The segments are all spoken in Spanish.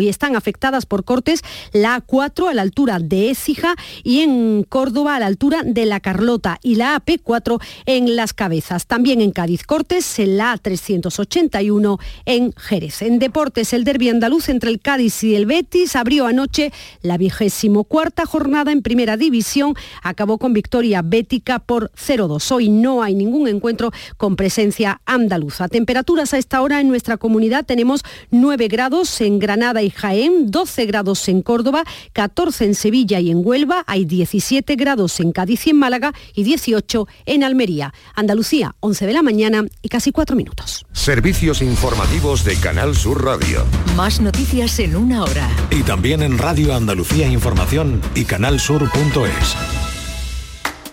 Y están afectadas por cortes la A4 a la altura de Écija y en Córdoba a la altura de La Carlota y la AP4 en Las Cabezas. También en Cádiz cortes en la A381 en Jerez. En deportes, el derbi andaluz entre el Cádiz y el Betis abrió anoche la vigésimo cuarta jornada en primera división. Acabó con victoria bética por 0-2. Hoy no hay ningún encuentro con presencia andaluza. Temperaturas a esta hora en nuestra comunidad tenemos 9 grados en Granada y Jaén, 12 grados en Córdoba, 14 en Sevilla y en Huelva, hay 17 grados en Cádiz y en Málaga y 18 en Almería. Andalucía, 11 de la mañana y casi 4 minutos. Servicios informativos de Canal Sur Radio. Más noticias en una hora. Y también en Radio Andalucía Información y canalsur.es.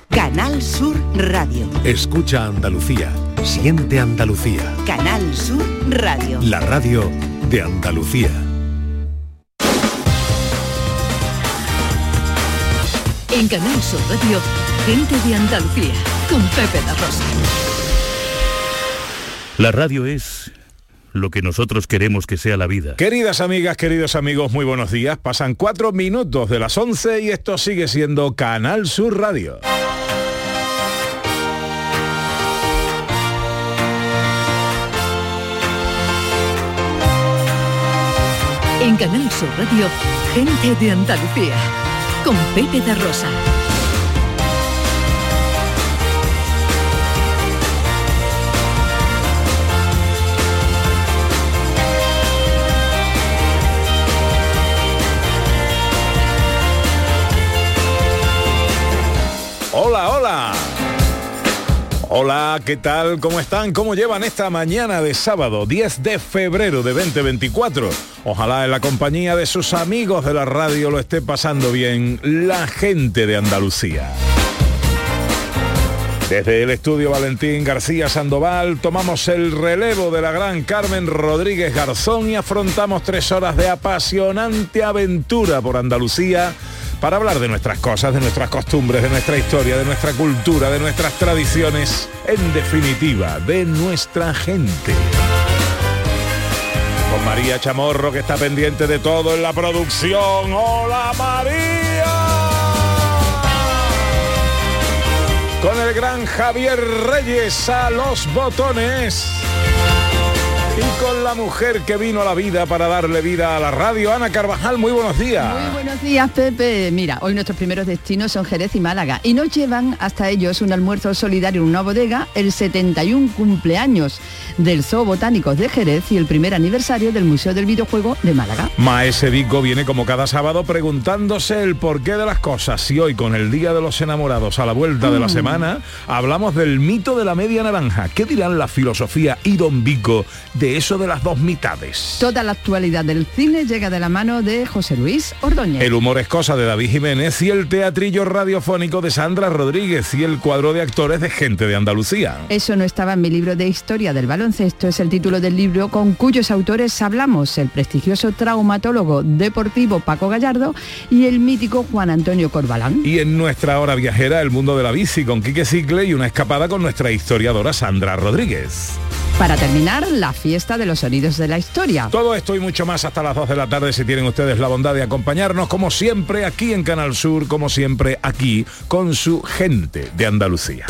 Canal Sur Radio. Escucha Andalucía. Siente Andalucía. Canal Sur Radio. La radio de Andalucía. En Canal Sur Radio, gente de Andalucía, con Pepe da Rosa. La radio es lo que nosotros queremos que sea la vida. Queridas amigas, queridos amigos, muy buenos días. Pasan cuatro minutos de las 11 y esto sigue siendo Canal Sur Radio. En Canal Sur Radio, gente de Andalucía, con Pepe da Rosa. Hola, ¿qué tal? ¿Cómo están? ¿Cómo llevan esta mañana de sábado 10 de febrero de 2024? Ojalá en la compañía de sus amigos de la radio lo esté pasando bien la gente de Andalucía. Desde el estudio Valentín García Sandoval tomamos el relevo de la gran Carmen Rodríguez Garzón y afrontamos tres horas de apasionante aventura por Andalucía para hablar de nuestras cosas, de nuestras costumbres, de nuestra historia, de nuestra cultura, de nuestras tradiciones, en definitiva, de nuestra gente. Con María Chamorro que está pendiente de todo en la producción. ¡Hola María! Con el gran Javier Reyes a los botones. Y con la mujer que vino a la vida para darle vida a la radio, Ana Carvajal, muy buenos días. Muy buenos días, Pepe. Mira, hoy nuestros primeros destinos son Jerez y Málaga y nos llevan hasta ellos un almuerzo solidario en una bodega, el 71 cumpleaños del Zoo Botánicos de Jerez y el primer aniversario del Museo del Videojuego de Málaga. Maese Vico viene como cada sábado preguntándose el porqué de las cosas y hoy con el Día de los Enamorados a la vuelta de la Mm. semana hablamos del mito de la media naranja. ¿Qué dirán la filosofía y Don Vico de eso de las dos mitades? Toda la actualidad del cine llega de la mano de José Luis Ordóñez. El humor es cosa de David Jiménez y el teatrillo radiofónico de Sandra Rodríguez y el cuadro de actores de gente de Andalucía. Eso no estaba en mi libro de historia del baloncesto, es el título del libro con cuyos autores hablamos, el prestigioso traumatólogo deportivo Paco Gallardo y el mítico Juan Antonio Corbalán. Y en nuestra hora viajera, el mundo de la bici con Quique Cicle y una escapada con nuestra historiadora Sandra Rodríguez. Para terminar, la fiesta de los sonidos de la historia. Todo esto y mucho más hasta las 2 de la tarde si tienen ustedes la bondad de acompañarnos como siempre aquí en Canal Sur, como siempre aquí con su gente de Andalucía.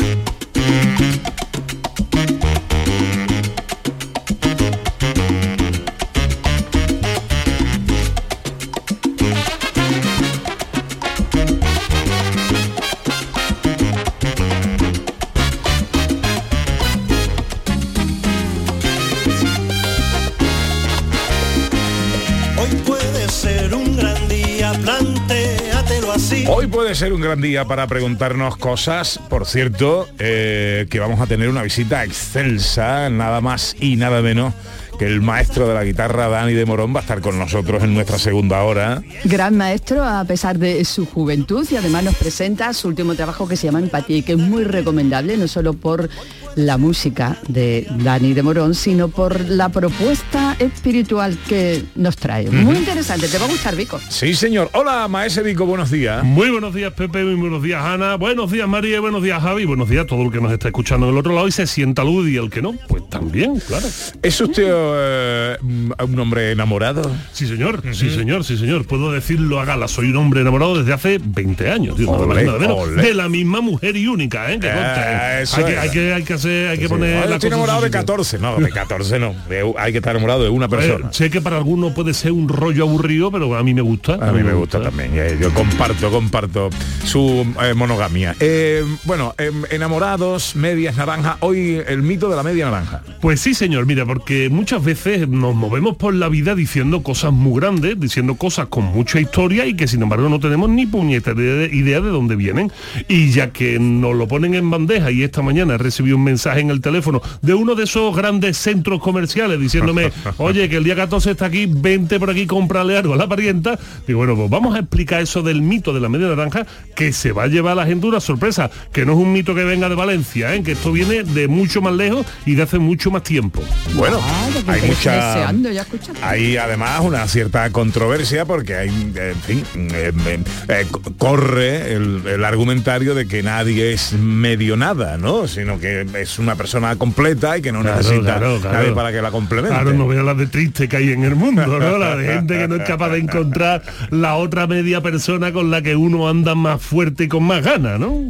Ser un gran día para preguntarnos cosas. Por cierto, eh, que vamos a tener una visita excelsa, nada más y nada menos que el maestro de la guitarra, Dani de Morón, va a estar con nosotros en nuestra segunda hora. Gran maestro a pesar de su juventud y además nos presenta su último trabajo que se llama Empatía y que es muy recomendable, no solo por la música de Dani de Morón, sino por la propuesta espiritual que nos trae. Muy interesante, te va a gustar, Vico. Sí, señor. Hola, maese Vico, buenos días. Muy buenos días, Pepe, muy buenos días, Ana, buenos días, María, buenos días, Javi, buenos días a todo el que nos está escuchando del otro lado y se sienta luz y el que no, pues También, claro. ¿Es usted eh, un hombre enamorado? Sí, señor, sí, señor, sí, señor. Puedo decirlo a gala. Soy un hombre enamorado desde hace 20 años, tío, nada más y Olé, nada menos. olé. de la misma mujer y única, ¿eh? Que Eh, conste. eso hay, que, hay, que, hay que hacer, hay que poner Ah, yo la estoy enamorado de sitio. 14, no, de 14 no. De- hay que estar enamorado de una persona. sé que para algunos puede ser un rollo aburrido, pero a mí me gusta. A mí me gusta también, eh, yo comparto, comparto su eh, monogamia. Eh, bueno, em, enamorados, medias naranja, hoy el mito de la media naranja. Pues sí, señor, mira, porque muchas veces nos movemos por la vida diciendo cosas muy grandes, diciendo cosas con mucha historia y que sin embargo no tenemos ni puñetera de- idea de dónde vienen. Y ya que nos lo ponen en bandeja y esta mañana he recibido un mensaje en el teléfono de uno de esos grandes centros comerciales diciéndome, oye, que el día 14 está aquí, vente por aquí, cómprale algo a la parienta. Digo, bueno, pues vamos a explicar eso del mito de la media naranja que se va a llevar a la gente una sorpresa, que no es un mito que venga de Valencia, ¿eh? que esto viene de mucho más lejos y de hace mucho más tiempo. Bueno, que hay mucha... deseando ya. Hay además una cierta controversia porque hay, en fin, eh, eh, eh, co- corre el, el argumentario de que nadie es medio nada, ¿no? Sino que es una persona completa y que no Claro, necesita claro, claro. nadie para que la complemente. Claro, no veas la de triste que hay en el mundo, ¿no? La de gente que no es capaz de encontrar la otra media persona con la que uno anda más fuerte y con más ganas, ¿no?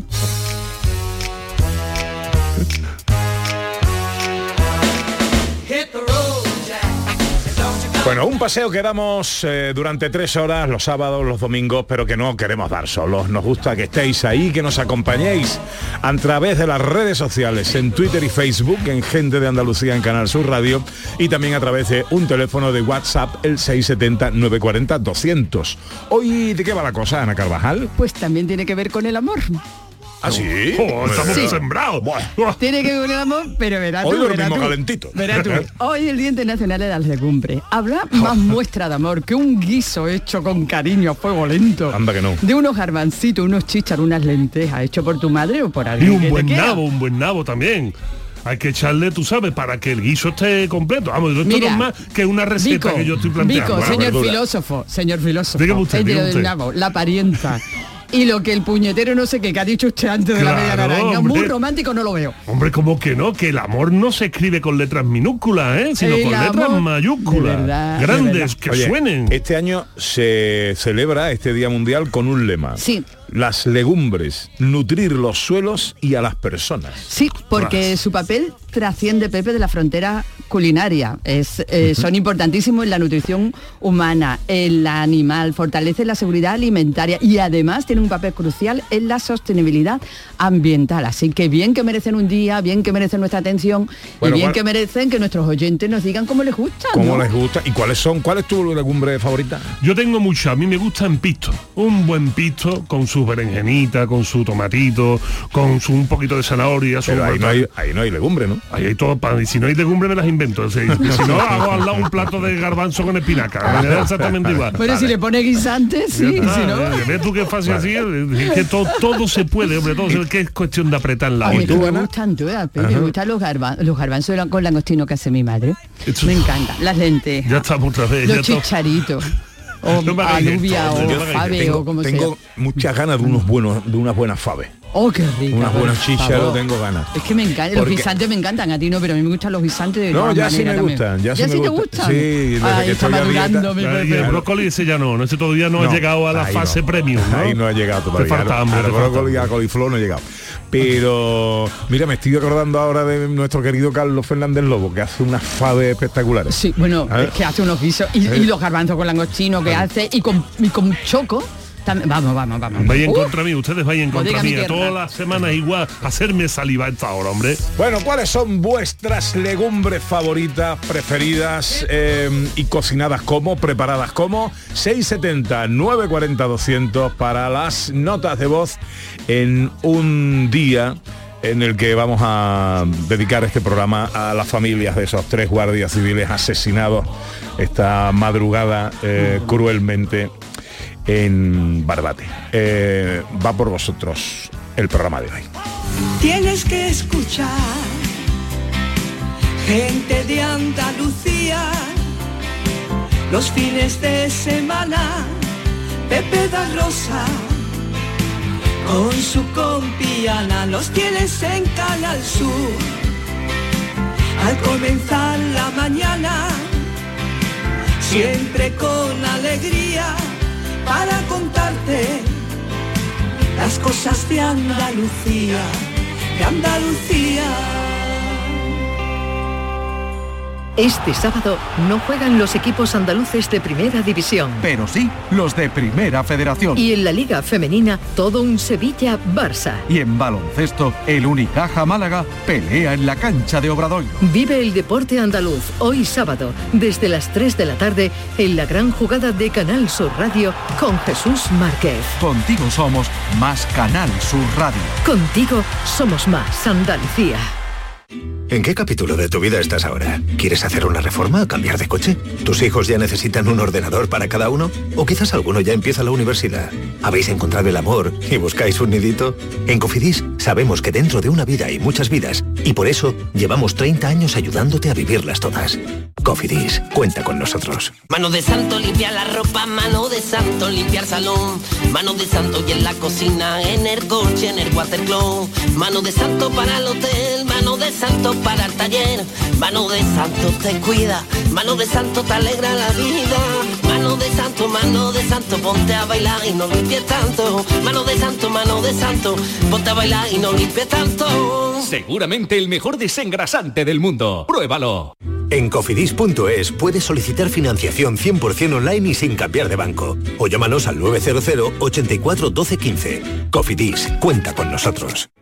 Bueno, un paseo que damos eh, durante tres horas, los sábados, los domingos, pero que no queremos dar solos. Nos gusta que estéis ahí, que nos acompañéis a través de las redes sociales, en Twitter y Facebook, en Gente de Andalucía en Canal Sur Radio, y también a través de un teléfono de WhatsApp, el 670-940-200. Hoy, ¿de qué va la cosa, Ana Carvajal? Pues también tiene que ver con el amor. ¿Ah, sí? Oh, estamos Sí. sembrados. Tiene que ver con el amor, pero verás Hoy tú, verás dormimos calentito. Verás tú. Hoy el Día Internacional de las Legumbres. Habrá más muestra de amor que un guiso hecho con cariño a fuego lento. Anda que no. De unos garbancitos, unos chícharos, unas lentejas, hecho por tu madre o por Y alguien que un buen nabo, un buen nabo también. Hay que echarle, tú sabes, para que el guiso esté completo. Vamos, esto Mira, no es más que una receta Vico, que yo estoy planteando. Vico, señor verdura. filósofo, señor filósofo. Dígame usted. nabo, la parienta. Y lo que el puñetero no sé qué, que ha dicho usted antes de la media naranja. hombre. Muy romántico no lo veo. Hombre, como que no, que el amor no se escribe con letras minúsculas, ¿eh? sino El con letras mayúsculas. verdad, grandes, que Oye, suenen. Este año se celebra este Día Mundial con un lema. Sí. Las legumbres, nutrir los suelos y a las personas. Sí, porque su papel trasciende, Pepe, de la frontera culinaria. Es, eh, Son importantísimos en la nutrición humana, en la animal, fortalece la seguridad alimentaria y además tiene un papel crucial en la sostenibilidad ambiental. Así que bien que merecen un día, bien que merecen nuestra atención Bueno, y bien ¿cuál- que merecen que nuestros oyentes nos digan cómo les gusta. ¿Cómo ¿no? les gusta? ¿Y cuáles son? ¿Cuál es tu legumbre favorita? Yo tengo mucho, a mí me gusta en pisto. Un buen pisto con sus berenjenitas, con su tomatito, con su un poquito de zanahoria. su Pero ahí no, hay, ahí no hay legumbre, ¿no? Ahí hay todo pan. Y si no hay legumbre me las invento. O sea, y si no, hago al lado un plato de garbanzo con espinaca. Me da exactamente igual. Bueno, si le pone guisantes, sí, si no... ¿Ves tú qué fácil así? Es que todo, todo se puede, hombre, todo se- que es cuestión de apretar la olla. me gustan todas, me gustan los, garba- los garbanzos con langostino que hace mi madre. Me encanta. Las lentejas. Ya estamos otra vez. los chicharitos. O No alubia esto, o no fave tengo o como tengo sea. muchas ganas de unos buenos, de unas buenas faves. Oh, qué rico. Unas buenas chícharos tengo ganas. Es que me encantan, los guisantes me encantan, a ti no, pero a mí me gustan los guisantes de No, ya sí me también. gustan, ya sí me te gustan. Sí, desde Ay, que está estoy a madurando, dieta. Y el brócoli ese ya no, no, ese todavía no, ha No, llegado a la fase no. premium, ¿no? Ahí no ha llegado todavía. Te falta hambre, falta brócoli y hambre. a coliflor no ha llegado. Pero mira, me estoy acordando ahora de nuestro querido Carlos Fernández Lobo, que hace unas faves espectaculares. Sí, bueno, es que hace unos guisos y, y los garbanzos con langostino que hace y con, y con choco. También- vamos, vamos, vamos. Vais en Uh, contra mí, ustedes vayan en contra mía. Todas las semanas igual, hacerme salivar esta hora, hombre. Bueno, ¿cuáles son vuestras legumbres favoritas, preferidas eh, y cocinadas como, preparadas como? 670 940 200 para las notas de voz en un día en el que vamos a dedicar este programa a las familias de esos tres guardias civiles asesinados esta madrugada eh, cruelmente en Barbate. Eh, va por vosotros el programa de hoy. Tienes que escuchar gente de Andalucía los fines de semana. Pepe da Rosa con su compiana los tienes en Canal Sur. al comenzar la mañana, siempre con alegría para contarte las cosas de Andalucía, de Andalucía. Este sábado no juegan los equipos andaluces de Primera División. Pero sí los de Primera Federación. Y en la Liga Femenina, todo un Sevilla-Barça. Y en baloncesto, el Unicaja Málaga pelea en la cancha de Obradoiro. Vive el deporte andaluz hoy sábado, desde las 3 de la tarde, en la gran jugada de Canal Sur Radio con Jesús Márquez. Contigo somos más Canal Sur Radio. Contigo somos más Andalucía. ¿En qué capítulo de tu vida estás ahora? ¿Quieres hacer una reforma o cambiar de coche? ¿Tus hijos ya necesitan un ordenador para cada uno? ¿O quizás alguno ya empieza la universidad? ¿Habéis encontrado el amor y buscáis un nidito? En Cofidis sabemos que dentro de una vida hay muchas vidas y por eso llevamos 30 años ayudándote a vivirlas todas. Cofidis, cuenta con nosotros. Mano de santo limpia la ropa, mano de santo limpiar salón, mano de santo y en la cocina, en el coche, en el watercloak, mano de santo para el hotel, mano de santo para el taller, mano de santo te cuida, mano de santo te alegra la vida, mano de santo, mano de santo, ponte a bailar y no limpies tanto, mano de santo, mano de santo, ponte a bailar y no limpies tanto. Seguramente el mejor desengrasante del mundo. Pruébalo. En cofidis.es puedes solicitar financiación 100% online y sin cambiar de banco. O llámanos al 900 84 12 15. Cofidis, cuenta con nosotros.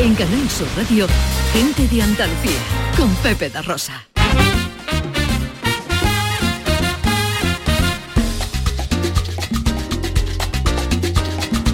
En Canal Sur Radio, gente de Andalucía, con Pepe da Rosa.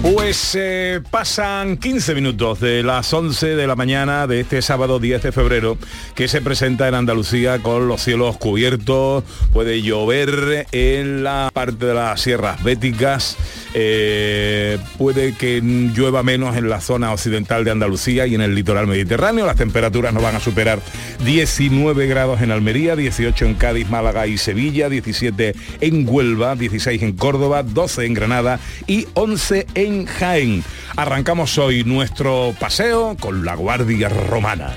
Pues eh, pasan 15 minutos de las 11 de la mañana de este sábado 10 de febrero que se presenta en Andalucía con los cielos cubiertos, puede llover en la parte de las sierras béticas, eh, puede que llueva menos en la zona occidental de Andalucía y en el litoral mediterráneo, las temperaturas no van a superar 19 grados en Almería, 18 en Cádiz, Málaga y Sevilla, 17 en Huelva, 16 en Córdoba, 12 en Granada y 11 en Jaén. Arrancamos hoy nuestro paseo con la Guardia Romana.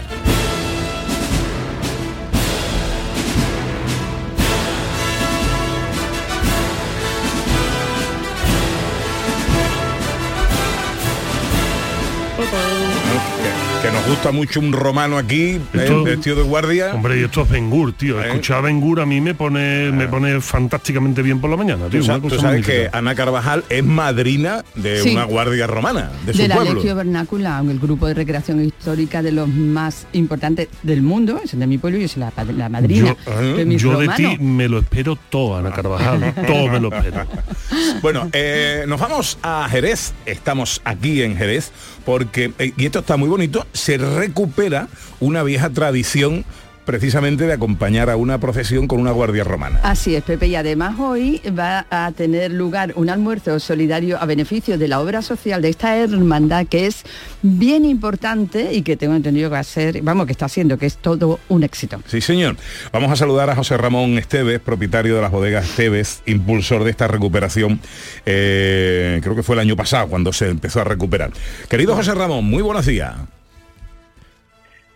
Gusta mucho un romano aquí, Esto- ¿eh? vestido de guardia. Hombre, y esto es Bengur, tío. Escuchar a Bengur a mí me pone, me pone fantásticamente bien por la mañana, tío. Tú, sabes magnífica. que Ana Carvajal es madrina de Sí. una guardia romana, de su de la pueblo. Legio Vernácula, el grupo de recreación histórica de los más importantes del mundo, es el de mi pueblo y yo soy la, la madrina Yo, de mis Yo de romanos. ti me lo espero todo, Ana Carvajal. todo me lo espero. Bueno, eh, nos vamos a Jerez, estamos aquí en Jerez, porque, eh, y esto está muy bonito, se recupera una vieja tradición precisamente de acompañar a una procesión con una guardia romana. Así es, Pepe, y además hoy va a tener lugar un almuerzo solidario a beneficio de la obra social de esta hermandad que es bien importante y que tengo entendido que va a ser, vamos, que está haciendo, que es todo un éxito. Sí, señor. Vamos a saludar a José Ramón Esteves, propietario de las bodegas Esteves, impulsor de esta recuperación. eh, creo que fue el año pasado cuando se empezó a recuperar. Querido José Ramón, muy buenos días.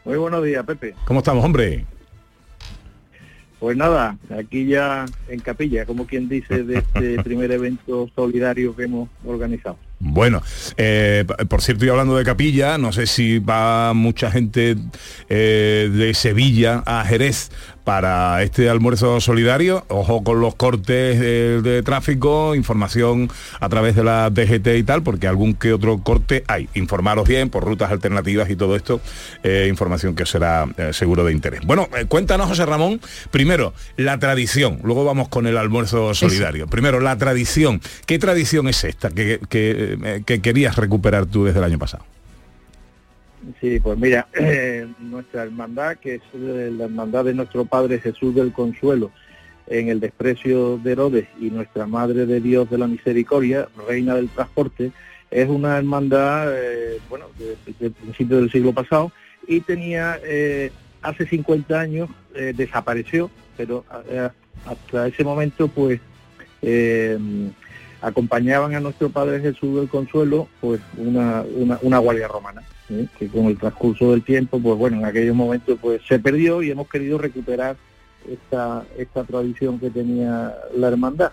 Muy buenos días, Pepe. ¿Cómo estamos, hombre? Pues nada, aquí ya en capilla, como quien dice, de este primer evento solidario que hemos organizado. Bueno, eh, por cierto, y hablando de capilla, no sé si va mucha gente eh, de Sevilla a Jerez para este almuerzo solidario. Ojo con los cortes de tráfico, información a través de la DGT y tal, porque algún que otro corte hay. Informaros bien por rutas alternativas y todo esto, eh, información que será eh, seguro de interés. Bueno, eh, cuéntanos, José Ramón, primero, la tradición, luego vamos con el almuerzo solidario. Primero, la tradición. ¿Qué tradición es esta que, que, que querías recuperar tú desde el año pasado? Sí, pues mira, eh, nuestra hermandad, que es eh, la hermandad de nuestro Padre Jesús del Consuelo, en el desprecio de Herodes, y nuestra Madre de Dios de la Misericordia, Reina del Transporte, es una hermandad, eh, bueno, desde el principio del siglo pasado, y tenía, hace 50 años, desapareció, pero hasta ese momento, pues, acompañaban a nuestro Padre Jesús del Consuelo, pues, una, una, una guardia romana, ¿eh? que con el transcurso del tiempo, pues bueno, en aquellos momentos, pues, se perdió y hemos querido recuperar esta, esta tradición que tenía la hermandad.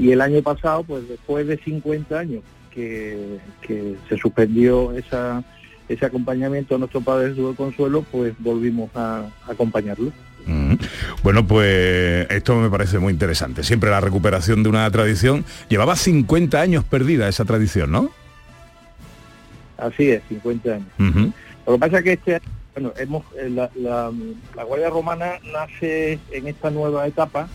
Y el año pasado, pues después de 50 años que, que se suspendió esa, ese acompañamiento a nuestro Padre Jesús del Consuelo, pues volvimos a, a acompañarlo. Mm. Bueno, pues esto me parece muy interesante. Siempre la recuperación de una tradición. Llevaba 50 años perdida esa tradición, ¿no? Así es, 50 años. Lo que pasa es que este bueno, hemos, eh, la, la- la Guardia Romana nace en esta nueva etapa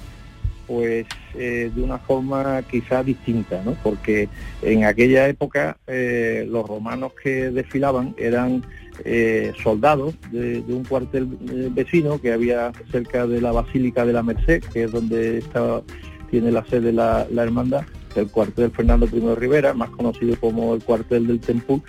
pues eh, de una forma quizá distinta, ¿no? Porque en aquella época eh, los romanos que desfilaban eran eh, soldados de, un cuartel eh, vecino que había cerca de la Basílica de la Merced, que es donde está, tiene la sede la, la hermandad, el cuartel Fernando I de Rivera, más conocido como el cuartel del Tempú,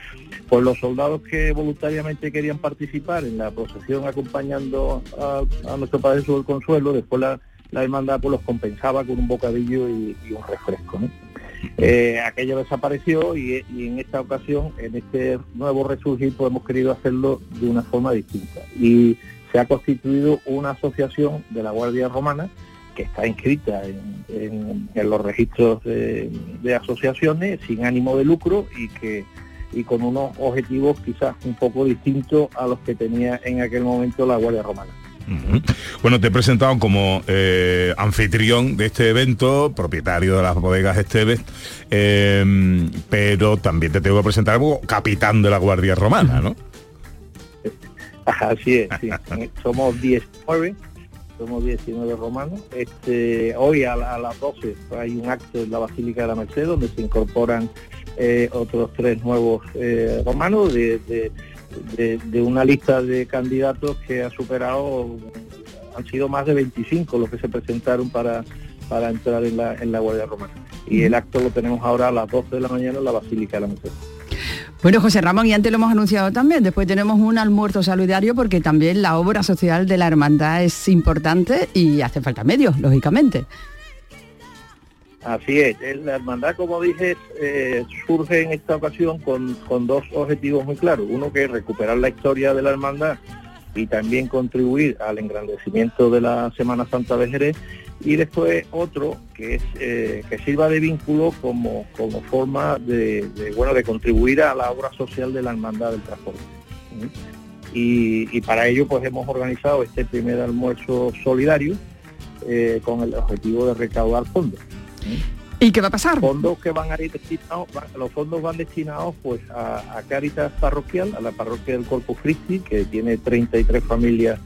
pues los soldados que voluntariamente querían participar en la procesión acompañando a, a nuestro Padre Jesús del Consuelo, después la, la hermandad pues los compensaba con un bocadillo y, y un refresco. ¿no? Eh, aquello desapareció y, y en esta ocasión, en este nuevo resurgir, pues hemos querido hacerlo de una forma distinta. Y se ha constituido una asociación de la Guardia Romana que está inscrita en, en- en los registros de, de asociaciones sin ánimo de lucro y que y con unos objetivos quizás un poco distintos a los que tenía en aquel momento la Guardia Romana. Bueno, te he presentado como eh, anfitrión de este evento, propietario de las bodegas Esteves, eh, pero también te tengo que presentar como capitán de la Guardia Romana, ¿no? Así es, sí. somos 19, somos 19 romanos. Este, hoy a, la- a las 12 hay un acto en la Basílica de la Merced donde se incorporan eh, otros tres nuevos eh, romanos de, de- de- de una lista de candidatos que ha superado, han sido más de 25 los que se presentaron para, para entrar en la, en la Guardia Romana. Y el acto lo tenemos ahora a las 12 de la mañana en la Basílica de la Merced. Bueno, José Ramón, y antes lo hemos anunciado también, después tenemos un almuerzo solidario porque también la obra social de la hermandad es importante y hace falta medios, lógicamente. Así es, el- la hermandad, como dije, eh, surge en esta ocasión con, con dos objetivos muy claros. Uno que es recuperar la historia de la hermandad y también contribuir al engrandecimiento de la Semana Santa de Jerez. Y después otro que es eh, que sirva de vínculo como, como forma de, bueno de contribuir a la obra social de la hermandad del transporte. Y, para ello pues hemos organizado este primer almuerzo solidario eh, con el objetivo de recaudar fondos. ¿Y qué va a pasar? Fondos que van a ir destinados, los fondos van destinados pues a, a Cáritas Parroquial, a la parroquia del Corpus Christi, que tiene 33 familias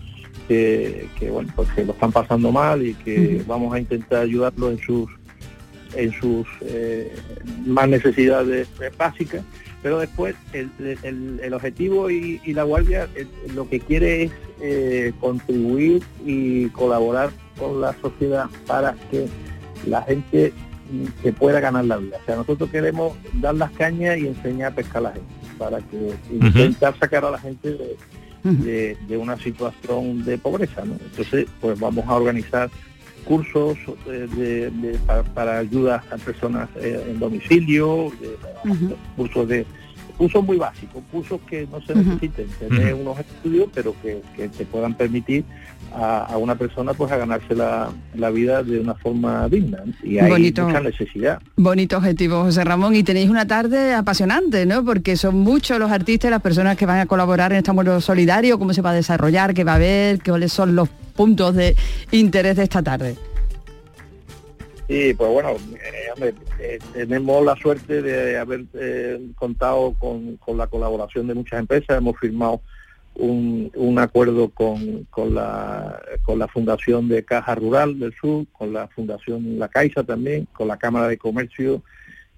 que, que, bueno, pues que lo están pasando mal y que vamos a intentar ayudarlos en sus en sus eh, más necesidades eh, básicas, pero después el, el- el objetivo y, y la guardia eh, lo que quiere es eh, contribuir y colaborar con la sociedad para que la gente se pueda ganar la vida. O sea, nosotros queremos dar las cañas y enseñar a pescar a la gente, para que intentar sacar a la gente de, de- de una situación de pobreza. ¿no? Entonces, pues vamos a organizar cursos eh, de- de- para, para ayuda a personas eh, en domicilio, de- cursos de cursos muy básicos, cursos que no se necesiten tener unos estudios, pero que, que te puedan permitir a, a una persona pues a ganarse la, la vida de una forma digna. Y hay Bonito. mucha necesidad. Bonito objetivo, José Ramón, y tenéis una tarde apasionante, ¿no? Porque son muchos los artistas y las personas que van a colaborar en este amor solidario, cómo se va a desarrollar, qué va a haber, cuáles son los puntos de interés de esta tarde. Sí, pues bueno, eh, hombre, eh, tenemos la suerte de haber eh, contado con, con la colaboración de muchas empresas. Hemos firmado un, un acuerdo con, con, la, con la Fundación de Caja Rural del Sur, con la Fundación La Caixa también, con la Cámara de Comercio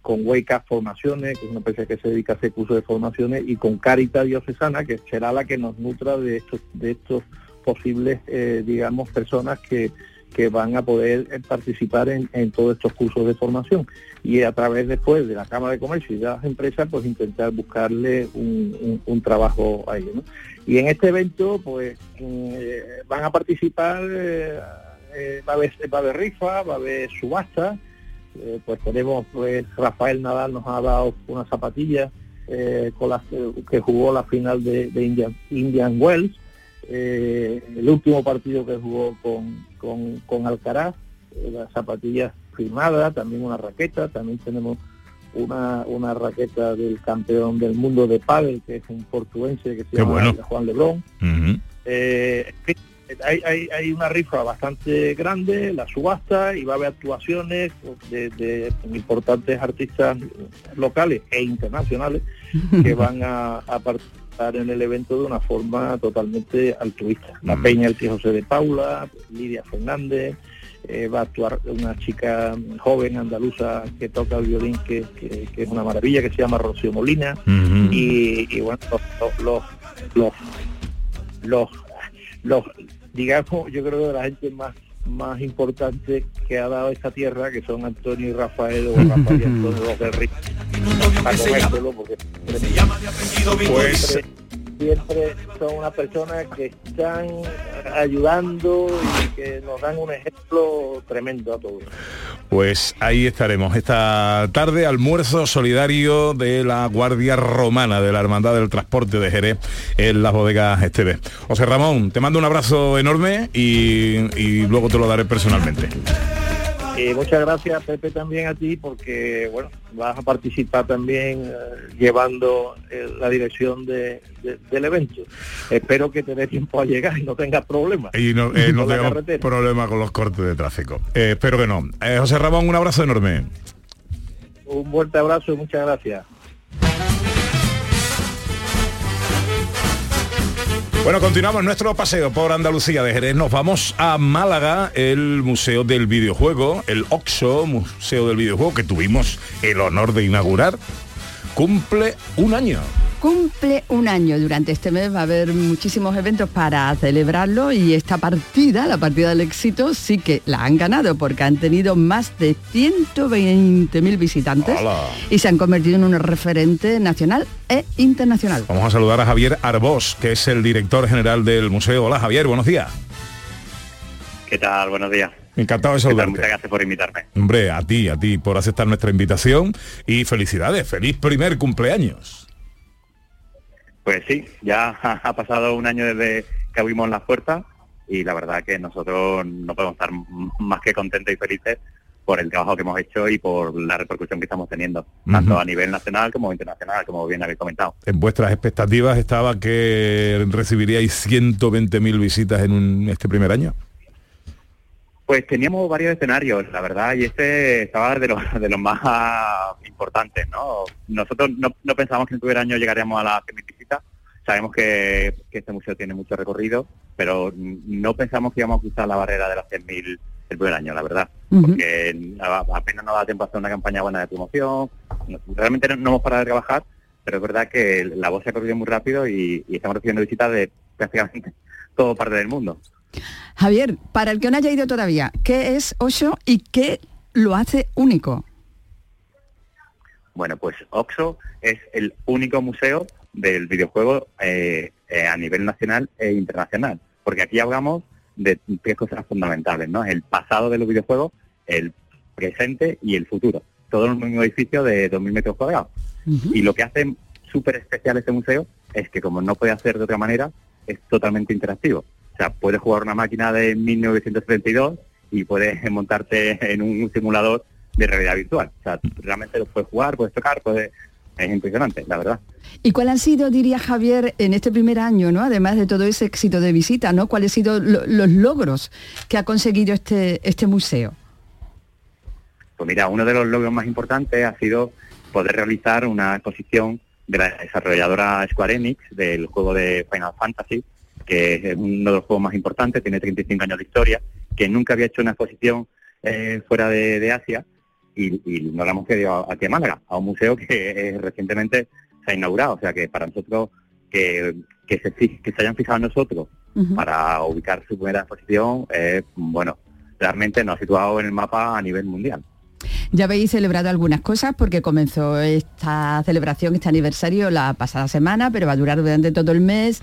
con Wake Formaciones, que es una empresa que se dedica a hacer cursos de formaciones, y con Carita Diocesana, que será la que nos nutra de estos, de estos posibles, eh, digamos, personas que, que van a poder eh, participar en, en todos estos cursos de formación. Y a través después de la Cámara de Comercio y de las empresas, pues intentar buscarle un, trabajo a ellos. Y en este evento, pues eh, van a participar, eh, va, a haber, rifa, va a haber subasta, pues tenemos, pues Rafael Nadal nos ha dado unas zapatillas eh, con que- que jugó la final de, de Indian, Indian Wells, eh, el último partido que jugó con, con, con Alcaraz, eh, las zapatillas firmadas, también una raqueta, también tenemos una, una raqueta del campeón del mundo de pádel, que es un portuense que se Qué llama bueno. Juan Lebrón. Eh, hay, hay, hay una rifa bastante grande, la subasta, y va a haber actuaciones de, de importantes artistas locales e internacionales que van a, a participar en el evento de una forma totalmente altruista. La Peña El Tío José de Paula, Lidia Fernández, eh, va a actuar una chica joven andaluza que toca el violín, que, que- que es una maravilla, que se llama Rocío Molina, y, y bueno, los, los, los, los, los, digamos, yo creo de la gente más más importante que ha dado esta tierra, que son Antonio y Rafael, o Rafael y Antonio los del Río. Pues siempre, son una persona que están ayudando y que nos dan un ejemplo tremendo a todos. Pues ahí estaremos esta tarde, almuerzo solidario de la Guardia Romana de la Hermandad del Transporte de Jerez en las bodegas Esteve. José Ramón, te mando un abrazo enorme y luego te lo daré personalmente. Y muchas gracias Pepe también a ti porque bueno vas a participar también eh, llevando eh, la dirección de- de- del evento. Espero que te dé tiempo a llegar y no tengas problemas. Y no, eh, no tengamos carretera. problema con los cortes de tráfico. Eh, espero que no. Eh, José Ramón, un abrazo enorme. Un fuerte abrazo y muchas gracias. Bueno, continuamos nuestro paseo por Andalucía de Jerez. Nos vamos a Málaga, el Museo del Videojuego, el OXO, Museo del Videojuego, que tuvimos el honor de inaugurar. Cumple un año. Cumple un año. Durante este mes va a haber muchísimos eventos para celebrarlo y esta partida, la partida del éxito, sí que la han ganado porque han tenido más de 120.000 visitantes y se han convertido en un referente nacional e internacional. Vamos a saludar a Javier Arbós, que es el director general del museo. Hola Javier, buenos días. ¿Qué tal? Buenos días. Encantado de saludarte. Muchas gracias por invitarme. Hombre, a ti, a ti, por aceptar nuestra invitación y felicidades, feliz primer cumpleaños. Pues sí, ya ha pasado un año desde que abrimos las puertas y la verdad que nosotros no podemos estar más que contentos y felices por el trabajo que hemos hecho y por la repercusión que estamos teniendo, tanto a nivel nacional como internacional, como bien habéis comentado. En vuestras expectativas estaba que recibiríais 120.000 visitas en un- este primer año. Pues teníamos varios escenarios, la verdad, y este estaba de los, de los más importantes, ¿no? Nosotros no, no pensábamos que en el primer año llegaríamos a las 100.000 visitas, sabemos que, que este museo tiene mucho recorrido, pero no pensamos que íbamos a cruzar la barrera de las 100.000 el primer año, la verdad, porque apenas nos da tiempo a hacer una campaña buena de promoción, realmente no, no hemos parado de trabajar, pero es verdad que la voz se ha corrido muy rápido y, y estamos recibiendo visitas de prácticamente todo parte del mundo. Javier, para el que no haya ido todavía, ¿qué es Osho y qué lo hace único? Bueno, pues OXO es el único museo del videojuego eh, eh, a nivel nacional e internacional, porque aquí hablamos de tres cosas fundamentales, ¿no? El pasado de los videojuegos, el presente y el futuro. Todo en un mismo edificio de 2.000 metros cuadrados. Y lo que hace súper especial este museo es que como no puede hacer de otra manera, es totalmente interactivo. O sea, puedes jugar una máquina de 1932 y puedes montarte en un simulador de realidad virtual. O sea, realmente lo puedes jugar, puedes tocar, puedes... Es impresionante, la verdad. ¿Y cuál han sido, diría Javier, en este primer año, ¿no? además de todo ese éxito de visita, ¿no? cuáles han sido lo- los logros que ha conseguido este, este museo? Pues mira, uno de los logros más importantes ha sido poder realizar una exposición de la desarrolladora Square Enix del juego de Final Fantasy, que es uno de los juegos más importantes, tiene 35 años de historia, que nunca había hecho una exposición eh, fuera de, de Asia y, y nos la hemos querido aquí a Málaga, a un museo que eh, recientemente se ha inaugurado. O sea que para nosotros que, que, se, que se hayan fijado en nosotros para ubicar su primera exposición, eh, bueno, realmente nos ha situado en el mapa a nivel mundial. Ya habéis celebrado algunas cosas porque comenzó esta celebración, este aniversario la pasada semana, pero va a durar durante todo el mes.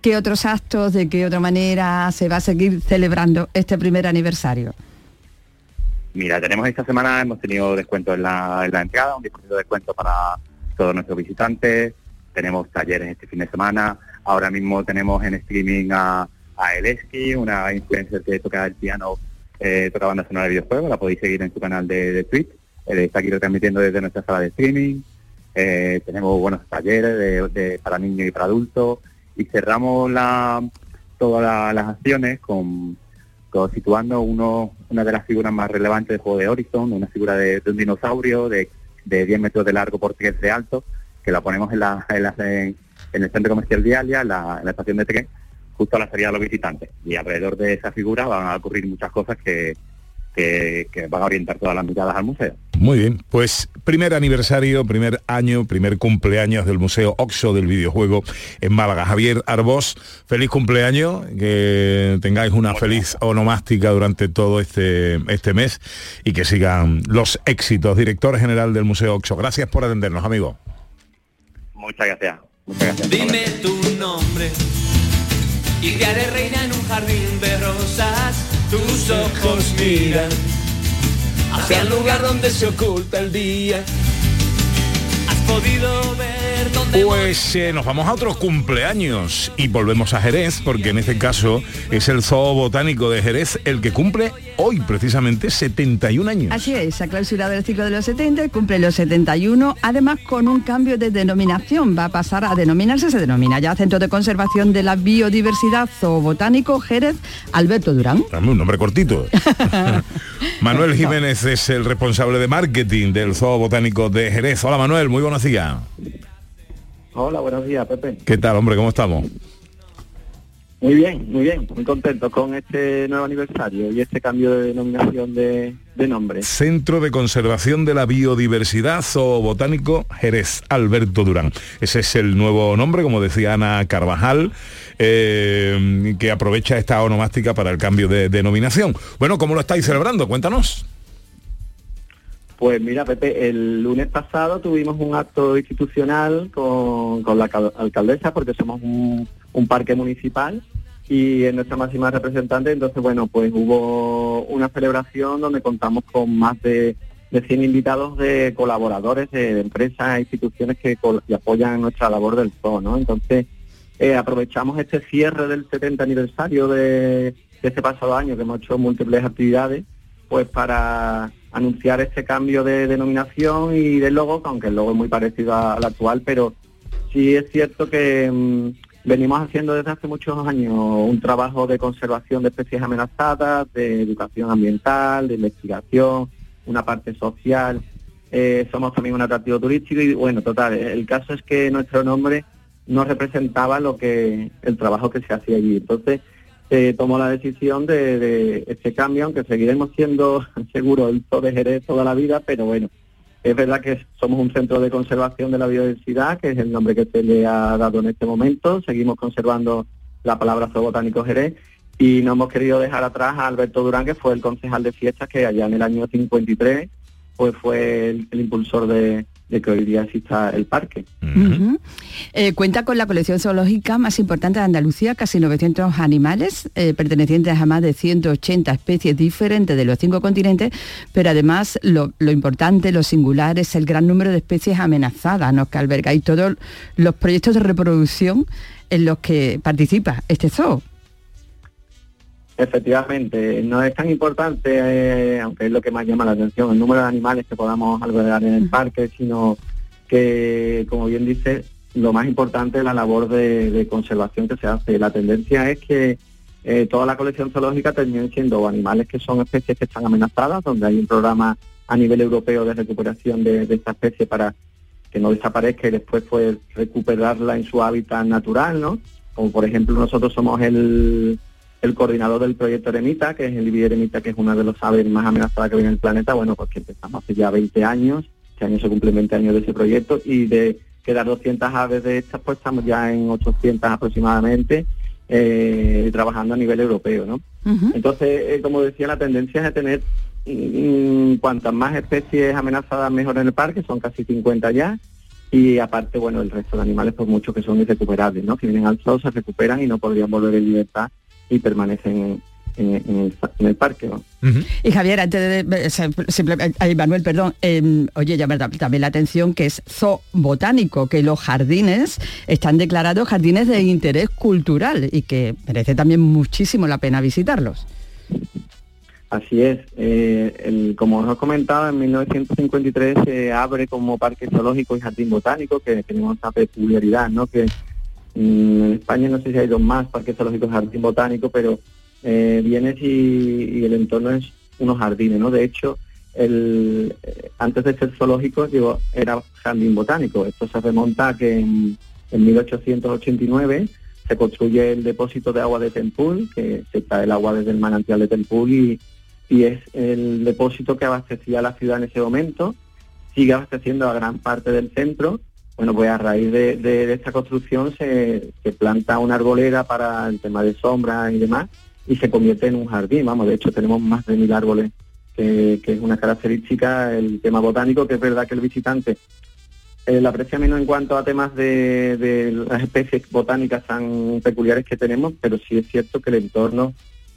¿Qué otros actos, de qué otra manera se va a seguir celebrando este primer aniversario? Mira, tenemos esta semana, hemos tenido descuento en la, en la entrada, un 10% de descuento para todos nuestros visitantes, tenemos talleres este fin de semana, ahora mismo tenemos en streaming a, a Eleski, una influencer que toca el piano, eh, toca banda sonora de videojuegos, la podéis seguir en su canal de, Twitch, él está aquí retransmitiendo desde nuestra sala de streaming, eh, tenemos buenos talleres para niños y para adultos, y cerramos todas la- las acciones con, situando uno, una de las figuras más relevantes del juego de Horizon, una figura de, un dinosaurio de, de 10 metros de largo por 3 de alto, que la ponemos en, la, en, el centro comercial Dialia, en la estación de tren, justo a la salida de los visitantes. Y alrededor de esa figura van a ocurrir muchas cosas que, que, que van a orientar todas las miradas al museo. Muy bien, pues primer aniversario, primer año, primer cumpleaños del Museo Oxo del Videojuego en Málaga. Javier Arbós, feliz cumpleaños, que tengáis una feliz onomástica durante todo este, este mes y que sigan los éxitos. Director General del Museo Oxo, gracias por atendernos, amigo. Muchas gracias. Muchas gracias. Dime tu nombre y te haré reina en un jardín de rosas. Tus ojos miran hacia el lugar donde se oculta el día. Has podido ver Pues eh, nos vamos a otros cumpleaños y volvemos a Jerez, porque en este caso es el Zoo Botánico de Jerez el que cumple hoy precisamente 71 años. Así es, ha clausurado el ciclo de los 70, cumple los 71, además con un cambio de denominación. Va a pasar a denominarse, se denomina ya Centro de Conservación de la Biodiversidad Zoobotánico Jerez Alberto Durán. Dame un nombre cortito. Manuel Jiménez es el responsable de marketing del Zoo Botánico de Jerez. Hola Manuel, muy buenos días. Hola, buenos días, Pepe. ¿Qué tal, hombre? ¿Cómo estamos? Muy bien, muy bien, muy contento con este nuevo aniversario y este cambio de denominación de, de nombre. Centro de Conservación de la Biodiversidad Zoo Botánico Jerez Alberto Durán. Ese es el nuevo nombre, como decía Ana Carvajal, eh, que aprovecha esta onomástica para el cambio de denominación. Bueno, ¿cómo lo estáis celebrando? Cuéntanos. Pues mira, Pepe, el lunes pasado tuvimos un acto institucional con, con la cal- alcaldesa, porque somos un, parque municipal y es nuestra máxima representante, entonces bueno, pues hubo una celebración donde contamos con más de, de 100 invitados de colaboradores de, empresas e instituciones que, que apoyan nuestra labor del zoo, ¿no? Entonces eh, aprovechamos este cierre del 70 aniversario de este pasado año, que hemos hecho múltiples actividades, pues para anunciar este cambio de denominación y de logo, que aunque el logo es muy parecido al actual, pero sí es cierto que mm, venimos haciendo desde hace muchos años un trabajo de conservación de especies amenazadas, de educación ambiental, de investigación, una parte social, eh, somos también un atractivo turístico y bueno, total, el caso es que nuestro nombre no representaba lo que el trabajo que se hacía allí. Entonces, se tomó la decisión de, de este cambio, aunque seguiremos siendo seguro el de Jerez toda la vida, pero bueno, es verdad que somos un centro de conservación de la biodiversidad, que es el nombre que se le ha dado en este momento. Seguimos conservando la palabra Zoo Botánico Jerez y no hemos querido dejar atrás a Alberto Durán, que fue el concejal de fiestas que allá en el año 53 pues fue el impulsor de, de que hoy día exista el parque. Eh, cuenta con la colección zoológica más importante de Andalucía, casi 900 animales, eh, pertenecientes a más de 180 especies diferentes de los cinco continentes, pero además lo, lo importante, lo singular es el gran número de especies amenazadas ¿no? que alberga y todos los proyectos de reproducción en los que participa este zoo. Efectivamente, no es tan importante, eh, aunque es lo que más llama la atención, el número de animales que podamos albergar en el parque, sino que, como bien dice, lo más importante es la labor de, de conservación que se hace. La tendencia es que eh, toda la colección zoológica termine siendo animales que son especies que están amenazadas, donde hay un programa a nivel europeo de recuperación de, de esta especie para que no desaparezca y después pues recuperarla en su hábitat natural, ¿no? Como por ejemplo nosotros somos el, el coordinador del proyecto Eremita, que es el Ibis Eremita, que es una de los aves más amenazadas que viene en el planeta, bueno, pues que empezamos hace ya 20 años, este año se cumplen 20 años de ese proyecto, y de quedar 200 aves de estas, pues estamos ya en 800 aproximadamente, eh, trabajando a nivel europeo, ¿no? Entonces, eh, como decía, la tendencia es a tener mm, cuantas más especies amenazadas mejor en el parque, son casi 50 ya, y aparte, bueno, el resto de animales, por mucho que son irrecuperables, ¿no? Que vienen al zoo, se recuperan y no podrían volver en libertad y permanecen en, en el, en el parque, ¿no? Y Javier, antes de, simplemente, ay, Manuel, perdón, eh, oye, llama también la atención que es zoo botánico, que los jardines están declarados jardines de interés cultural y que merece también muchísimo la pena visitarlos. Así es. Eh, el- como os he comentado, en 1953 se abre como parque zoológico y jardín botánico, que tenemos esa peculiaridad, ¿no? Que en España no sé si hay dos más parques zoológicos jardín botánico, pero eh, vienes y, el entorno es unos jardines, ¿no? De hecho, eh, antes de ser zoológico, digo, era jardín botánico. Esto se remonta a que en, en 1889 se construye el depósito de agua de Tempul, que se trae el agua desde el manantial de Tempul y, es el depósito que abastecía la ciudad en ese momento, sigue abasteciendo a gran parte del centro. Bueno, pues a raíz de, de- esta construcción se, planta una arboleda para el tema de sombra y demás y se convierte en un jardín. Vamos, de hecho tenemos más de mil árboles, que, que es una característica, el tema botánico, que es verdad que el visitante eh, la aprecia menos en cuanto a temas de, de las especies botánicas tan peculiares que tenemos, pero sí es cierto que el entorno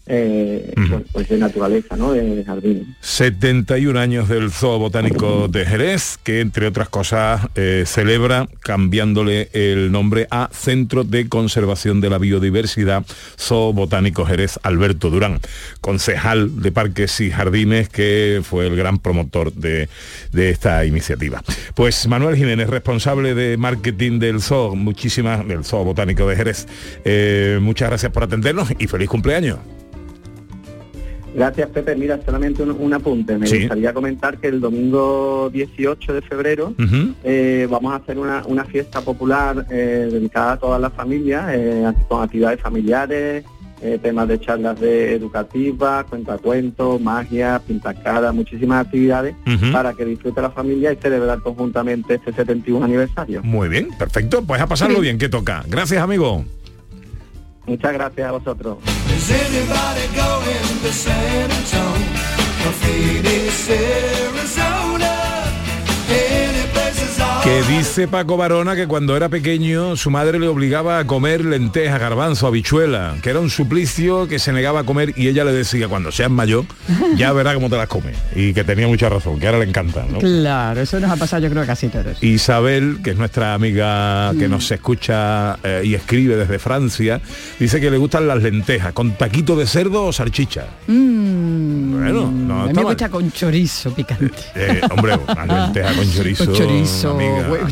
eh, bueno, pues de naturaleza, ¿no? De jardín. 71 años del Zoo Botánico de Jerez, que entre otras cosas eh, celebra cambiándole el nombre a Centro de Conservación de la Biodiversidad Zoo Botánico Jerez Alberto Durán, concejal de Parques y Jardines, que fue el gran promotor de, de esta iniciativa. Pues Manuel Jiménez, responsable de marketing del Zoo, muchísimas, del Zoo Botánico de Jerez, eh, muchas gracias por atendernos y feliz cumpleaños. Gracias, Pepe. Mira, solamente un, un apunte. Me Sí. gustaría comentar que el domingo 18 de febrero eh, vamos a hacer una, una fiesta popular eh, dedicada a todas las familias, eh, con actividades familiares, eh, temas de charlas de educativas, cuentacuentos, magia, pintacadas, muchísimas actividades para que disfrute la familia y celebrar conjuntamente este 71 aniversario. Muy bien, perfecto. Pues a pasarlo bien, que toca. Gracias, amigo. Muchas gracias a vosotros. to San Antonio, from Phoenix, Arizona. Que dice Paco Barona que cuando era pequeño su madre le obligaba a comer lentejas, garbanzo, habichuela, que era un suplicio que se negaba a comer y ella le decía, cuando seas mayor, ya verá cómo te las come. Y que tenía mucha razón, que ahora le encantan, ¿no? Claro, eso nos ha pasado yo creo que casi todos. Isabel, que es nuestra amiga que nos escucha eh, y escribe desde Francia, dice que le gustan las lentejas, con taquito de cerdo o salchicha. Mm, Bueno, no a mí me gusta con chorizo picante. Eh, hombre, una lenteja con chorizo. Con chorizo,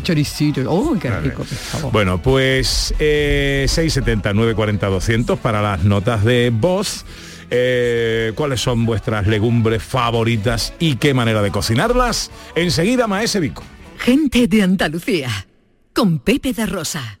choricito. Oh, qué rico, por favor. Bueno, pues eh, 670 940 200 para las notas de voz. Eh, ¿Cuáles son vuestras legumbres favoritas y qué manera de cocinarlas? Enseguida, Maese Vico. Gente de Andalucía, con Pepe de Rosa.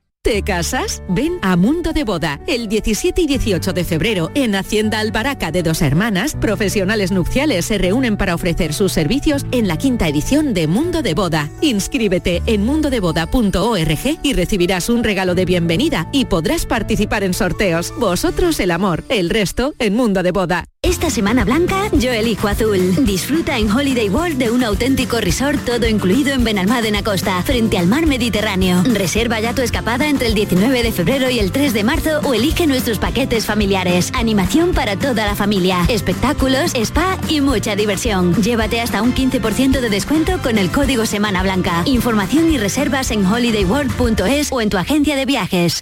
¿Te casas? Ven a Mundo de Boda. El 17 y 18 de febrero en Hacienda Albaraca de Dos Hermanas, profesionales nupciales se reúnen para ofrecer sus servicios en la quinta edición de Mundo de Boda. Inscríbete en mundodeboda.org y recibirás un regalo de bienvenida y podrás participar en sorteos. Vosotros el amor, el resto en Mundo de Boda. Esta Semana Blanca yo elijo azul. Disfruta en Holiday World de un auténtico resort todo incluido en Benalmádena Costa, frente al mar Mediterráneo. Reserva ya tu escapada entre el 19 de febrero y el 3 de marzo o elige nuestros paquetes familiares. Animación para toda la familia, espectáculos, spa y mucha diversión. Llévate hasta un 15% de descuento con el código Semana Blanca. Información y reservas en holidayworld.es o en tu agencia de viajes.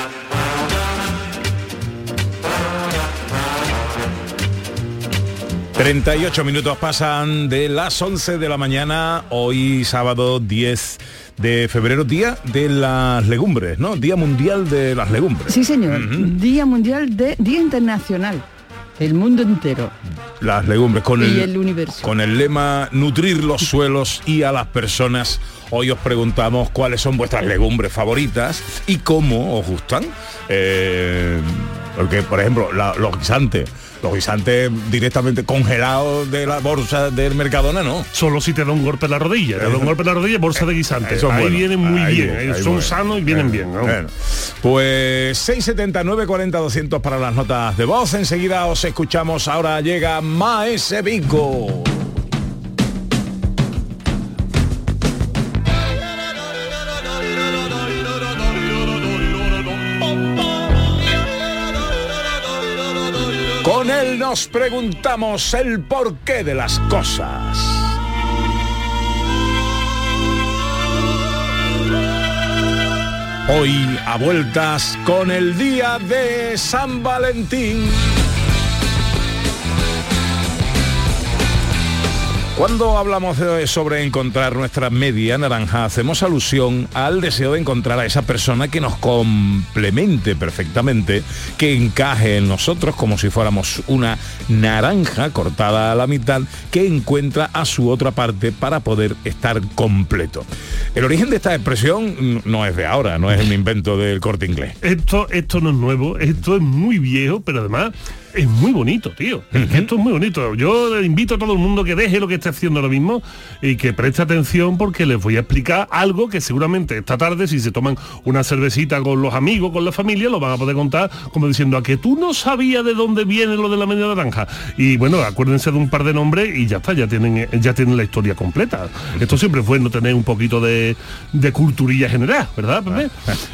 ...38 minutos pasan de las 11 de la mañana... ...hoy sábado 10 de febrero... ...día de las legumbres, ¿no? Día Mundial de las Legumbres. Sí, señor. Día Mundial de Día Internacional. El mundo entero. Las legumbres con Y el, el universo. con el lema nutrir los suelos y a las personas. Hoy os preguntamos cuáles son vuestras legumbres favoritas y cómo os gustan. Eh, porque, por ejemplo, la- los guisantes. Los guisantes directamente congelados de la bolsa del Mercadona, no. Solo si te da un golpe en la rodilla. Te da un golpe en la rodilla, bolsa de guisantes. Eso es ahí bueno. vienen muy Ahí bien. eh, son bueno. sanos y vienen bien. ¿no? bueno. Pues 679 40 200 para las notas de voz. Enseguida os escuchamos. Ahora llega Maese Vico. Con él nos preguntamos el porqué de las cosas. Hoy a vueltas con el día de San Valentín. Cuando hablamos de- sobre encontrar nuestra media naranja, hacemos alusión al deseo de encontrar a esa persona que nos complemente perfectamente, que encaje en nosotros como si fuéramos una naranja cortada a la mitad, que encuentra a su otra parte para poder estar completo. El origen de esta expresión no es de ahora, no es un invento del corte inglés. Esto, esto no es nuevo, esto es muy viejo, pero además es muy bonito, tío. Es que esto es muy bonito. Yo invito a todo el mundo que deje lo que esté haciendo ahora mismo y que preste atención porque les voy a explicar algo que seguramente esta tarde, si se toman una cervecita con los amigos, con la familia, lo van a poder contar como diciendo a que tú no sabías de dónde viene lo de la media naranja. Y bueno, acuérdense de un par de nombres y ya está, ya tienen, ya tienen la historia completa. Esto siempre es bueno tener un poquito de, de culturilla general, ¿verdad, Pepe?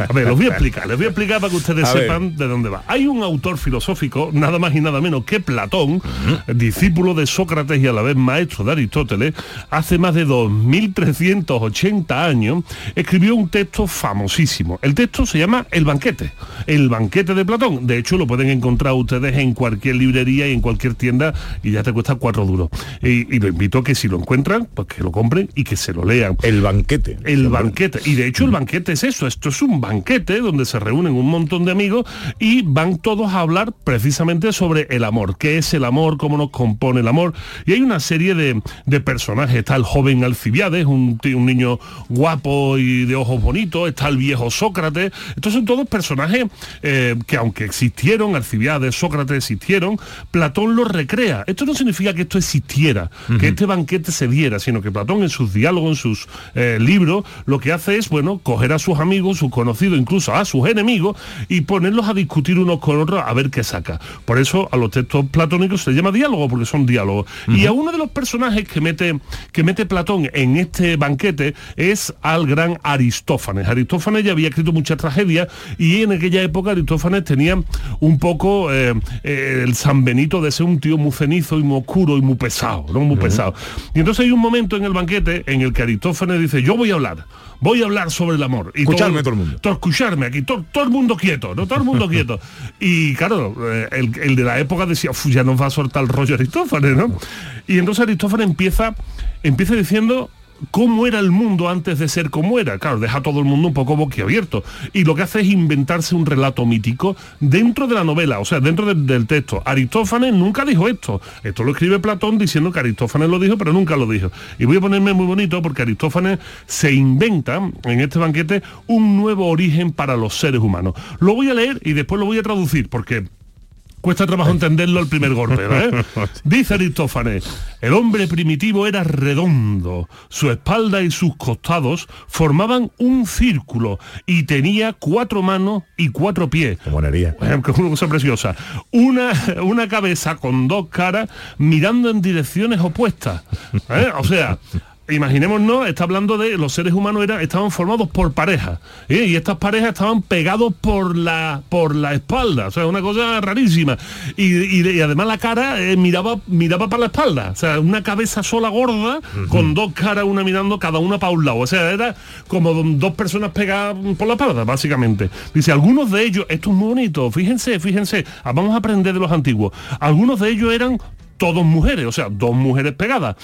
A ver, los voy a explicar, les voy a explicar para que ustedes A ver. sepan de dónde va. Hay un autor filosófico, nada más y nada menos que Platón, discípulo de Sócrates y a la vez maestro de Aristóteles, hace más de 2380 años, escribió un texto famosísimo. El texto se llama El banquete, el banquete de Platón. De hecho, lo pueden encontrar ustedes en cualquier librería y en cualquier tienda y ya te cuesta cuatro duros. Y, y lo invito a que si lo encuentran, pues que lo compren y que se lo lean. El banquete. El banquete. Y de hecho el banquete es eso. Esto es un banquete donde se reúnen un montón de amigos y van todos a hablar precisamente sobre el amor. ¿Qué es el amor? ¿Cómo nos compone el amor? Y hay una serie de, de personajes. Está el joven Alcibiades, un, un niño guapo y de ojos bonitos. Está el viejo Sócrates. Estos son todos personajes eh, que aunque existieron, Alcibiades, Sócrates existieron, Platón los recrea. Esto no significa que esto existiera, que este banquete se diera, sino que Platón en sus diálogos, en sus eh, libros, lo que hace es, bueno, coger a sus amigos, sus conocidos, incluso a sus enemigos, y ponerlos a discutir unos con otros a ver qué saca. Por eso a los textos platónicos se llama diálogo, porque son diálogos. Y a uno de los personajes que mete, que mete Platón en este banquete es al gran Aristófanes. Aristófanes ya había escrito muchas tragedias y en aquella época Aristófanes tenía un poco eh, eh, el San Benito de ser un tío muy cenizo y muy oscuro y muy pesado, ¿no? Muy pesado. Y entonces hay un momento en el banquete en el que Aristófanes dice, yo voy a hablar, voy a hablar sobre el amor. Y Escucharme todo el mundo. todo escucharme aquí, todo, todo el mundo quieto, ¿no? Todo el mundo quieto. Y claro, eh, el, el de la época decía, "Uf, ya nos va a soltar el rollo Aristófanes, ¿no? Y entonces Aristófanes empieza, empieza diciendo cómo era el mundo antes de ser como era. Claro, deja a todo el mundo un poco boquiabierto. Y lo que hace es inventarse un relato mítico dentro de la novela, o sea, dentro del, del texto. Aristófanes nunca dijo esto. Esto lo escribe Platón diciendo que Aristófanes lo dijo, pero nunca lo dijo. Y voy a ponerme muy bonito porque Aristófanes se inventa en este banquete un nuevo origen para los seres humanos. Lo voy a leer y después lo voy a traducir porque cuesta trabajo entenderlo al primer golpe. ¿eh? Dice Aristófanes, el hombre primitivo era redondo, su espalda y sus costados formaban un círculo y tenía cuatro manos y cuatro pies. Monería. Que es una cosa preciosa. Una, una cabeza con dos caras mirando en direcciones opuestas. ¿eh? O sea, imaginémonos, está hablando de los seres humanos era, estaban formados por parejas ¿eh? y estas parejas estaban pegados por la por la espalda, o sea, una cosa rarísima. Y, y- y además la cara eh, miraba miraba para la espalda, o sea, una cabeza sola gorda con dos caras, una mirando cada una para un lado, o sea, era como dos personas pegadas por la espalda, básicamente. Dice, algunos de ellos, esto es muy bonito, fíjense, fíjense, ah, vamos a aprender de los antiguos. Algunos de ellos eran todos mujeres, o sea, dos mujeres pegadas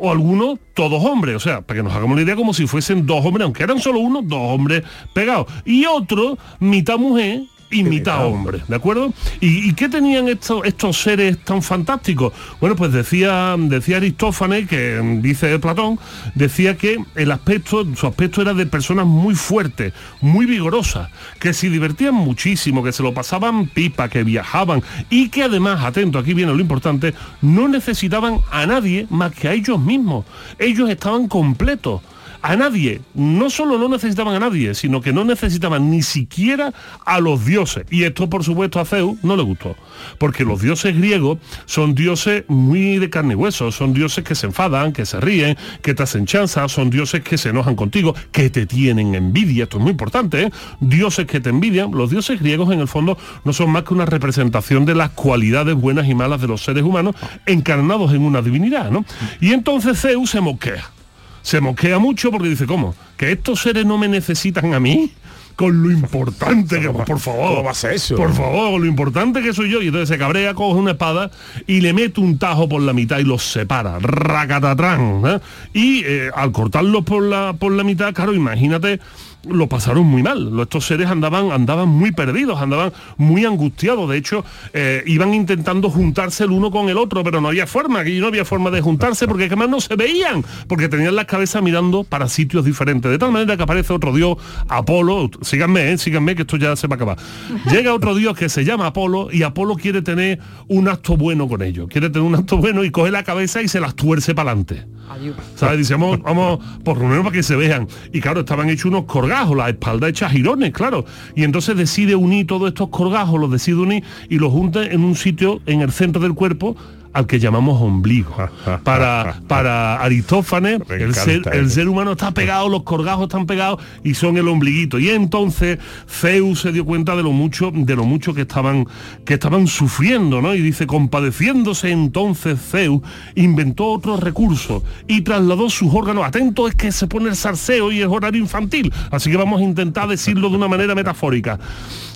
o algunos todos hombres, o sea, para que nos hagamos la idea como si fuesen dos hombres, aunque eran solo uno, dos hombres pegados. Y otro, mitad mujer y mitad hombre, ¿de acuerdo? ¿Y, y qué tenían estos, estos seres tan fantásticos? Bueno, pues decía, decía Aristófanes, que dice Platón, decía que el aspecto, su aspecto era de personas muy fuertes, muy vigorosas, que se divertían muchísimo, que se lo pasaban pipa, que viajaban y que además, atento, aquí viene lo importante, no necesitaban a nadie más que a ellos mismos. Ellos estaban completos. A nadie, no solo no necesitaban a nadie, sino que no necesitaban ni siquiera a los dioses. Y esto, por supuesto, a Zeus no le gustó. Porque los dioses griegos son dioses muy de carne y hueso, son dioses que se enfadan, que se ríen, que te hacen chanza, son dioses que se enojan contigo, que te tienen envidia, esto es muy importante, ¿eh? dioses que te envidian. Los dioses griegos, en el fondo, no son más que una representación de las cualidades buenas y malas de los seres humanos encarnados en una divinidad, ¿no? Y entonces Zeus se moquea se moquea mucho porque dice, ¿cómo? ¿Que estos seres no me necesitan a mí? Con lo importante que, por favor, ¿Cómo va a ser eso? por favor, con lo importante que soy yo. Y entonces se cabrea, coge una espada y le mete un tajo por la mitad y los separa. Racatatrán. ¿eh? Y eh, al cortarlos por la, por la mitad, claro, imagínate, lo pasaron muy mal. Estos seres andaban, andaban muy perdidos, andaban muy angustiados. De hecho, eh, iban intentando juntarse el uno con el otro, pero no había forma, aquí no había forma de juntarse porque además no se veían, porque tenían las cabezas mirando para sitios diferentes. De tal manera que aparece otro dios, Apolo, síganme, eh, síganme, que esto ya se va a acabar. Llega otro dios que se llama Apolo y Apolo quiere tener un acto bueno con ellos. Quiere tener un acto bueno y coge la cabeza y se las tuerce para adelante. ¿Sabes? Dice, vamos, vamos, por lo menos para que se vean. Y claro, estaban hechos unos la espalda hecha girones, claro. Y entonces decide unir todos estos corgajos, los decide unir y los junta en un sitio en el centro del cuerpo al que llamamos ombligo. Para, para Aristófanes, el ser, el ser humano está pegado, los corgajos están pegados y son el ombliguito. Y entonces Zeus se dio cuenta de lo mucho, de lo mucho que estaban, que estaban sufriendo, ¿no? Y dice, compadeciéndose entonces Zeus, inventó otro recurso y trasladó sus órganos. Atento es que se pone el salseo y es horario infantil. Así que vamos a intentar decirlo de una manera metafórica.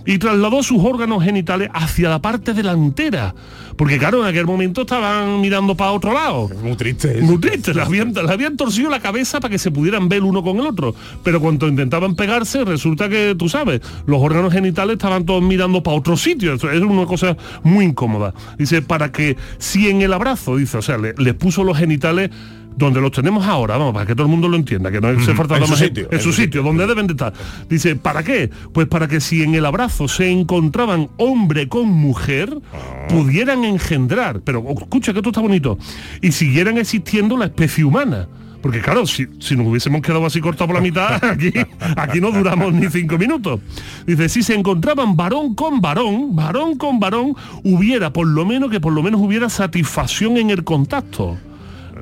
Y trasladó sus órganos genitales hacia la parte delantera. Porque claro, en aquel momento estaban mirando para otro lado. Muy triste. eso. Muy triste, le habían, torcido la cabeza para que se pudieran ver el uno con el otro. Pero cuando intentaban pegarse, resulta que, tú sabes, los órganos genitales estaban todos mirando para otro sitio. Eso es una cosa muy incómoda. Dice, para que si en el abrazo, dice, o sea, le- les puso los genitales donde los tenemos ahora, vamos, para que todo el mundo lo entienda, que no se falta en su más sitio, en su sitio, donde deben de estar. Dice, ¿para qué? Pues para que si en el abrazo se encontraban hombre con mujer, pudieran engendrar, pero escucha que esto está bonito, y siguieran existiendo la especie humana. Porque claro, si, si nos hubiésemos quedado así cortados por la mitad, aquí, aquí no duramos ni cinco minutos. Dice, si se encontraban varón con varón, varón con varón, hubiera por lo menos que por lo menos hubiera satisfacción en el contacto.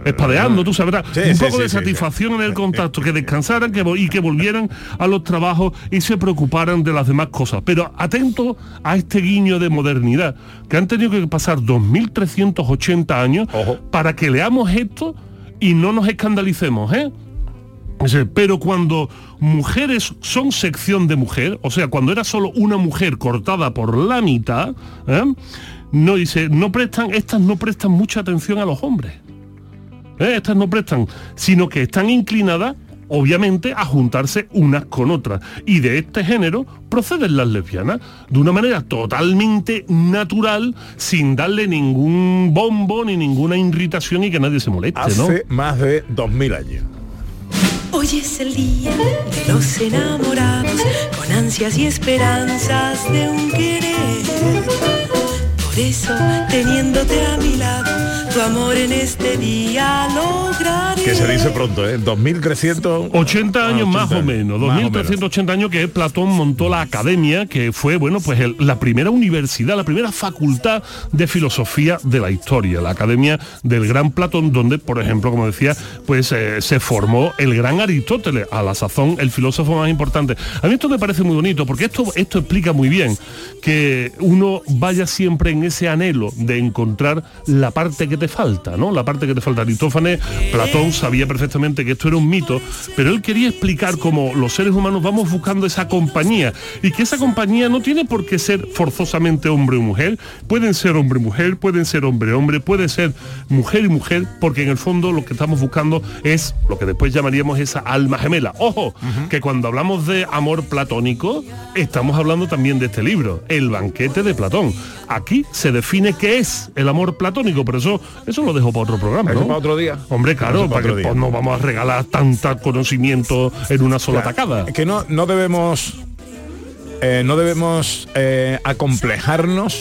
Espadeando, tú sabrás, Sí, un sí, poco sí, de satisfacción en el contacto, que descansaran que, y que volvieran a los trabajos y se preocuparan de las demás cosas. Pero atento a este guiño de modernidad, que han tenido que pasar 2.380 años para que leamos esto y no nos escandalicemos, ¿eh? Pero cuando mujeres son sección de mujer, o sea, cuando era solo una mujer cortada por la mitad, ¿eh? no dice, no prestan, estas no prestan mucha atención a los hombres. ¿Eh? estas no prestan, sino que están inclinadas obviamente a juntarse unas con otras. Y de este género proceden las lesbianas, de una manera totalmente natural, sin darle ningún bombo ni ninguna irritación y que nadie se moleste, ¿no? Hace más de 2000 años. Hoy es el día de los enamorados, con ansias y esperanzas de un querer. Por eso, teniéndote a mi lado, tu amor en este día lograré. Que se dice pronto, ¿eh? 2300... 80 años más 80, o menos, más o menos. 2380 años que Platón montó la academia, que fue, bueno, pues el- la primera universidad, la primera facultad de filosofía de la historia, la academia del gran Platón, donde, por ejemplo, como decía, pues eh, se formó el gran Aristóteles, a la sazón el filósofo más importante. A mí esto me parece muy bonito, porque esto, esto explica muy bien que uno vaya siempre en ese anhelo de encontrar la parte que te falta, ¿no? La parte que te falta. Aristófanes, Platón sabía perfectamente que esto era un mito, pero él quería explicar cómo los seres humanos vamos buscando esa compañía y que esa compañía no tiene por qué ser forzosamente hombre o mujer, pueden ser hombre y mujer, pueden ser hombre hombre, puede ser mujer y mujer, porque en el fondo lo que estamos buscando es lo que después llamaríamos esa alma gemela. Ojo, que cuando hablamos de amor platónico, estamos hablando también de este libro, El banquete de Platón. Aquí se define qué es el amor platónico, pero eso, eso lo dejo para otro programa, Eso ¿no? para otro día. Hombre, claro, Eso para para que pues, no vamos a regalar tanta conocimiento en una sola Claro, tacada. Que no, no debemos eh, no debemos eh, acomplejarnos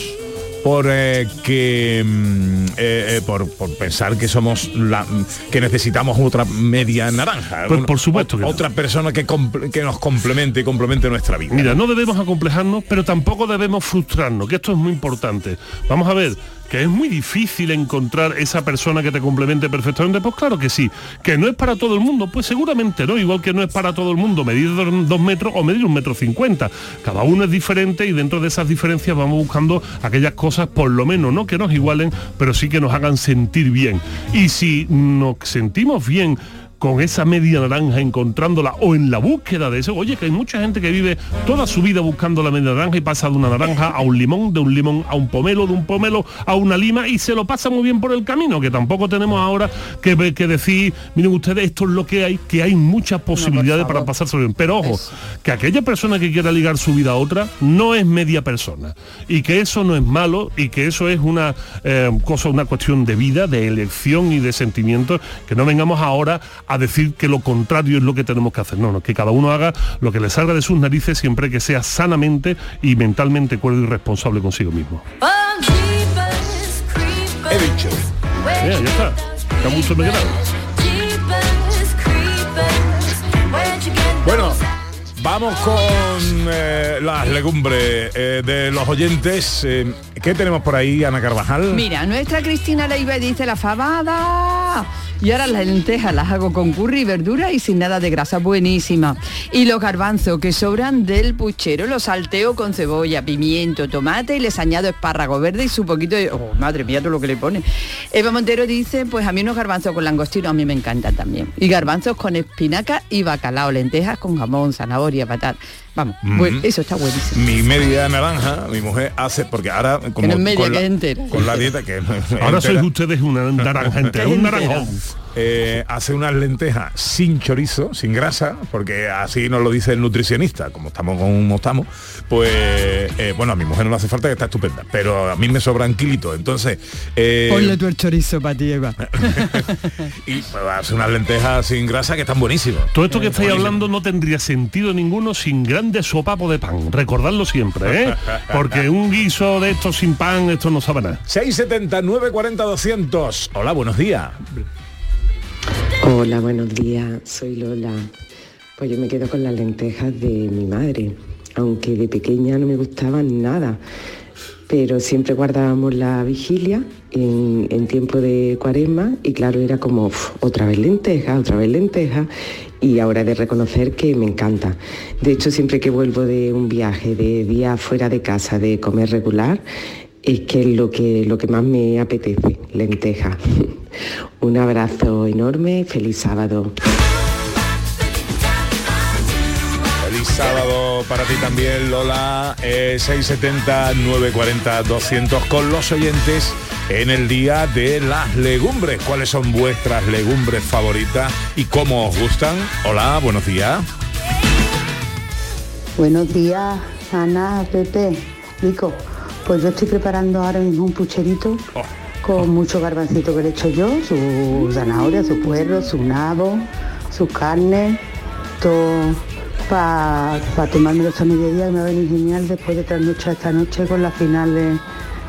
por eh, que mm, eh, por, por pensar que somos la que necesitamos otra media naranja Pues por supuesto que no. otra persona que, que nos complemente y complemente nuestra vida Mira, no debemos acomplejarnos, pero tampoco debemos frustrarnos, que esto es muy importante. Vamos a ver, que es muy difícil encontrar esa persona que te complemente perfectamente. Pues claro que sí. Que no es para todo el mundo, pues seguramente no. Igual que no es para todo el mundo medir dos, metros o medir un metro cincuenta. Cada uno es diferente y dentro de esas diferencias vamos buscando aquellas cosas, por lo menos, no que nos igualen, pero sí que nos hagan sentir bien. Y si nos sentimos bien con esa media naranja encontrándola o en la búsqueda de eso. Oye, que hay mucha gente que vive toda su vida buscando la media naranja y pasa de una naranja a un limón, de un limón a un pomelo, de un pomelo a una lima y se lo pasa muy bien por el camino, que tampoco tenemos ahora que, que decir, miren ustedes, esto es lo que hay, que hay muchas posibilidades para pasarse bien. Pero ojo, que aquella persona que quiera ligar su vida a otra no es media persona y que eso no es malo y que eso es una eh, cosa, una cuestión de vida, de elección y de sentimientos, que no vengamos ahora a decir que lo contrario es lo que tenemos que hacer. No, no, que cada uno haga lo que le salga de sus narices siempre que sea sanamente y mentalmente cuerdo y responsable consigo mismo. he dicho Ya, ya está. Ya mucho me he quedado. bueno Vamos con eh, las legumbres eh, de los oyentes. Eh, ¿Qué tenemos por ahí, Ana Carvajal? Mira, nuestra Cristina Leiva dice la fabada. Y ahora las lentejas las hago con curry verdura y sin nada de grasa, buenísima. Y los garbanzos que sobran del puchero los salteo con cebolla, pimiento, tomate y les añado espárrago verde y su poquito de... Oh, madre mía, todo lo que le pone. Eva Montero dice, pues a mí unos garbanzos con langostino a mí me encantan también. Y garbanzos con espinaca y bacalao, lentejas con jamón, zanahoria, patata. Vamos, Mm. bueno, eso está buenísimo. Mi media naranja, mi mujer hace, porque ahora como no es media, con, que la, entera. con la dieta que es Ahora sois ustedes una naranja entera, un naranjón. eh, hace unas lentejas sin chorizo, sin grasa, porque así nos lo dice el nutricionista, como estamos como estamos, pues eh, bueno, a mi mujer no le hace falta que está estupenda, pero a mí me sobran kilitos, entonces eh, Ponle tú el chorizo para ti, Eva. y pues, hace unas lentejas sin grasa que están buenísimas. Todo esto que estáis hablando no tendría sentido ninguno sin grandes sopapos de pan. Recordadlo siempre, ¿eh? Porque un guiso de estos sin pan, esto no sabe nada. 679 40 200. Hola, buenos días. Hola, buenos días, soy Lola. Pues yo me quedo con las lentejas de mi madre, aunque de pequeña no me gustaban nada, pero siempre guardábamos la vigilia en, en tiempo de cuaresma y claro, era como "Uf, otra vez lentejas, otra vez lentejas y ahora de reconocer que me encanta. De hecho, siempre que vuelvo de un viaje, de día fuera de casa, de comer regular, es que es lo que, lo que más me apetece, lentejas. Un abrazo enorme, feliz sábado. Feliz sábado para ti también, Lola. Eh, 670 940 200 con los oyentes en el día de las legumbres. ¿Cuáles son vuestras legumbres favoritas y cómo os gustan? Hola, buenos días. Buenos días, Ana, Pepe, Nico. Pues yo estoy preparando ahora mismo un pucherito con mucho garbancito que le he hecho yo, su zanahoria, su puerro, su nabo, su carne, todo para tomarme esta mediodía que me va a venir genial después de trasnochar esta noche con la final de-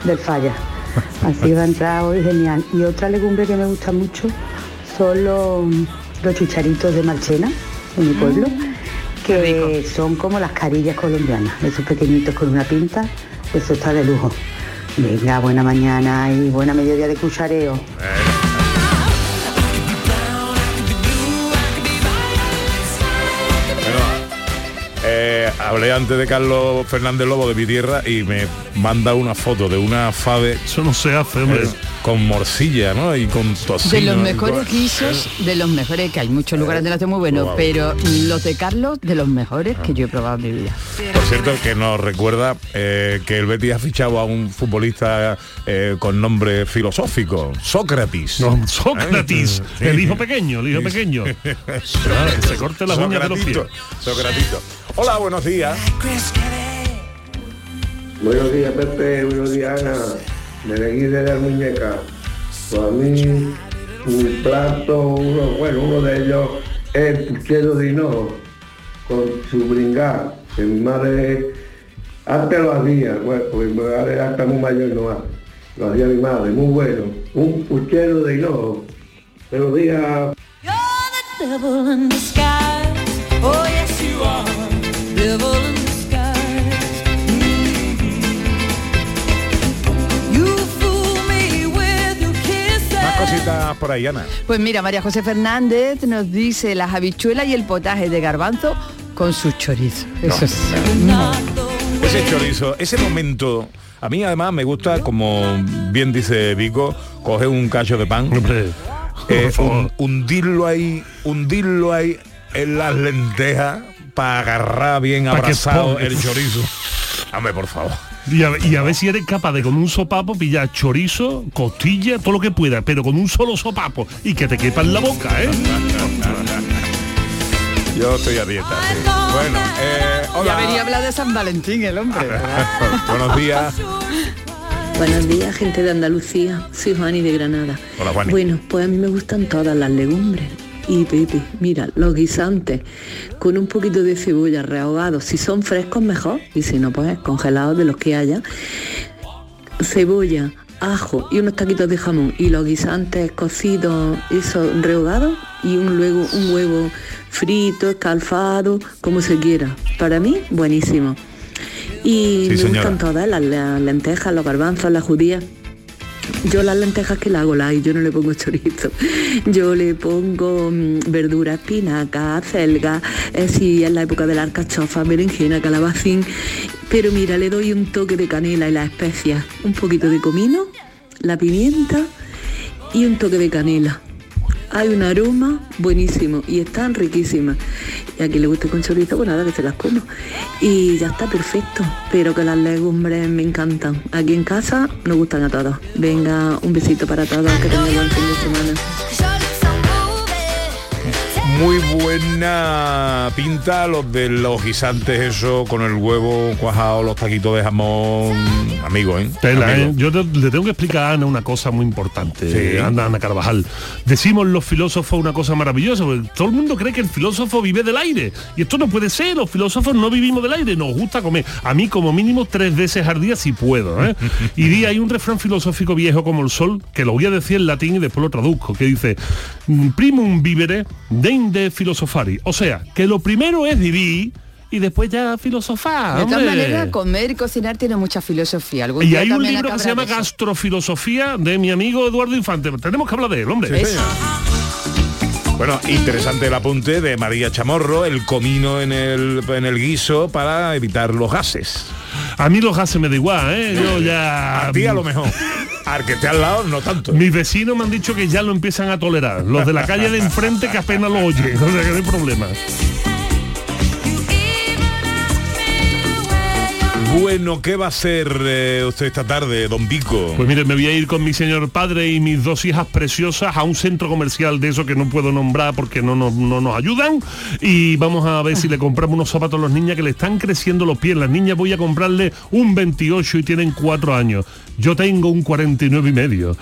del falla. Así va a entrar hoy genial. Y otra legumbre que me gusta mucho son los, los chicharitos de Marchena, en mi pueblo, que son como las carillas colombianas, esos pequeñitos con una pinta, eso está de lujo. Venga, buena mañana y buena mediodía de cuchareo. Eh, hablé antes de Carlos Fernández Lobo de mi tierra y me manda una foto de una fave. Eso no se hace, hombre. con morcilla, ¿no? Y con tocino. De los mejores guisos, de los mejores, que hay muchos lugares de la muy buenos, Wow. pero los de Carlos, de los mejores que yo he probado en mi vida. Por cierto, que nos recuerda eh, que el Betis ha fichado a un futbolista eh, con nombre filosófico, Sócrates. No, Sócrates, el hijo pequeño, el hijo pequeño. Claro, se corte las uñas de los pies. Socratito. Hola, buenos días. Buenos días, Pepe. Buenos días, Ana. De aquí de la muñeca. Pues a mí, un plato, uno, bueno, uno de ellos es el puchero de hinojo con su bringá, que mi madre antes lo hacía, bueno, porque mi madre ya está muy mayor y no hace. Lo hacía mi madre, muy bueno. Un puchero de hinojo. Buenos días. Cositas por ahí, Ana. Pues mira, María José Fernández nos dice las habichuelas y el potaje de garbanzo con sus chorizos. Eso es. Ese chorizo, ese momento, a mí además me gusta, como bien dice Vico, coger un cacho de pan, eh, un- hundirlo ahí, hundirlo ahí en las lentejas para agarrar bien Pa' abrazado el chorizo. Hombre, por favor. Y a, y a ver si eres capaz de con un sopapo pillar chorizo, costilla, todo lo que pueda, pero con un solo sopapo y que te quepa en la boca, ¿eh? Yo estoy a dieta. sí. Bueno, eh, Ya hola. venía a hablar de San Valentín el hombre. Buenos días. Buenos días, gente de Andalucía. Soy Juani de Granada. Hola, Juani. Bueno, pues a mí me gustan todas las legumbres. Y Pepe, mira, los guisantes con un poquito de cebolla rehogados. Si son frescos, mejor. Y si no, pues congelados de los que haya. Cebolla, ajo y unos taquitos de jamón. Y los guisantes cocidos, eso, rehogados. Y un, luego un huevo frito, escalfado, como se quiera. Para mí, buenísimo. Y Sí, me señora. gustan todas, las, las lentejas, los garbanzos, las judías. Yo las lentejas que la hago la yo no le pongo chorizo. Yo le pongo mm, verdura, espinaca, acelga, eh, si es la época de la alcachofa, berenjena, calabacín. Pero mira, le doy un toque de canela y las especias, un poquito de comino, la pimienta y un toque de canela. Hay un aroma buenísimo y están riquísimas. Y a quien le guste con chorizo, pues nada, que se las como. Y ya está perfecto. Pero que las legumbres me encantan. Aquí en casa nos gustan a todos. Venga, un besito para todos, que tengan buen fin de semana. Muy buena pinta los de los guisantes, eso, con el huevo cuajado, los taquitos de jamón. Amigo, ¿eh? Tela, Amigo. ¿eh? Yo te- le tengo que explicar a Ana una cosa muy importante, Sí. Ana, Ana Carvajal. Decimos los filósofos una cosa maravillosa, porque todo el mundo cree que el filósofo vive del aire. Y esto no puede ser, los filósofos no vivimos del aire, nos gusta comer. A mí como mínimo tres veces al día si puedo. ¿eh? y di, hay un refrán filosófico viejo como el sol, que lo voy a decir en latín y después lo traduzco, que dice, primum vivere, deinde filosofari. O sea, que lo primero es vivir y después ya filosofar. De todas maneras, comer y cocinar tiene mucha filosofía. Algún Y día hay un libro que se llama de eso. Gastrofilosofía de mi amigo Eduardo Infante. Tenemos que hablar de él, hombre. Sí. Bueno, interesante el apunte de María Chamorro, el comino en el, en el guiso para evitar los gases. A mí los gases me da igual, ¿eh? Yo ya... A ti a lo mejor. Al que esté al lado, no tanto. Mis vecinos me han dicho que ya lo empiezan a tolerar. Los de la calle de enfrente que apenas lo oyen. O sea que no hay problema. Bueno, ¿qué va a hacer eh, usted esta tarde, don Vico? Pues mire, me voy a ir con mi señor padre y mis dos hijas preciosas a un centro comercial de eso que no puedo nombrar porque no, nos- no nos ayudan y vamos a ver si le compramos unos zapatos a los niñas que le están creciendo los pies. Las niñas voy a comprarle un 28 y tienen cuatro años. Yo tengo un 49 y medio.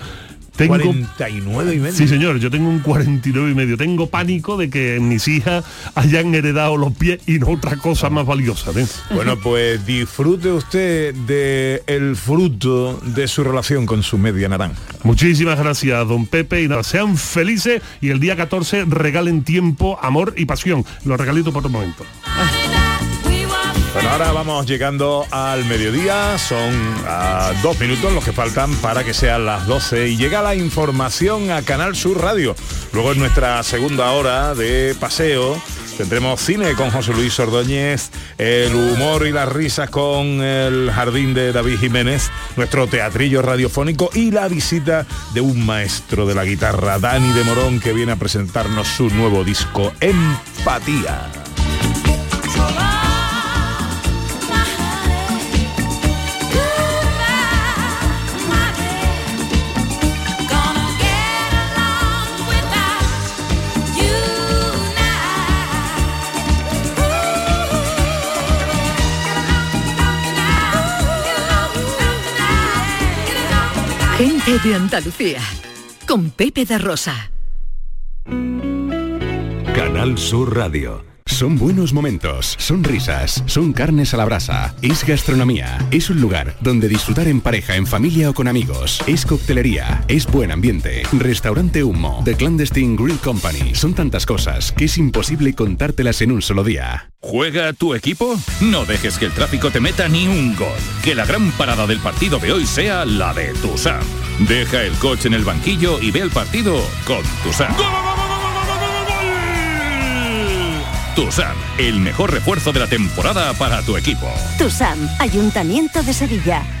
Tengo... 49 y medio. Sí, señor, yo tengo un 49 y medio. Tengo pánico de que mis hijas hayan heredado los pies y no otra cosa más valiosa. ¿eh? Bueno, pues disfrute usted de el fruto de su relación con su media naranja. Muchísimas gracias, don Pepe, y nada, sean felices y el día 14 regalen tiempo, amor y pasión. Los regalitos por otro momento. Bueno, ahora vamos llegando al mediodía, son ah, dos minutos los que faltan para que sean las 12 y llega la información a Canal Sur Radio. Luego en nuestra segunda hora de paseo tendremos cine con José Luis Ordóñez, el humor y las risas con el jardín de David Jiménez, nuestro teatrillo radiofónico y la visita de un maestro de la guitarra, Dani de Morón, que viene a presentarnos su nuevo disco, Empatía. De Andalucía, con Pepe de Rosa. Canal Sur Radio. Son buenos momentos, son risas, son carnes a la brasa, es gastronomía, es un lugar donde disfrutar en pareja, en familia o con amigos, es coctelería, es buen ambiente, restaurante humo, The Clandestine Grill Company, son tantas cosas que es imposible contártelas en un solo día. ¿Juega tu equipo? No dejes que el tráfico te meta ni un gol. Que la gran parada del partido de hoy sea la de Tusam. Deja el coche en el banquillo y ve el partido con Tusam. Tusam, el mejor refuerzo de la temporada para tu equipo. TUSAM, Ayuntamiento de Sevilla.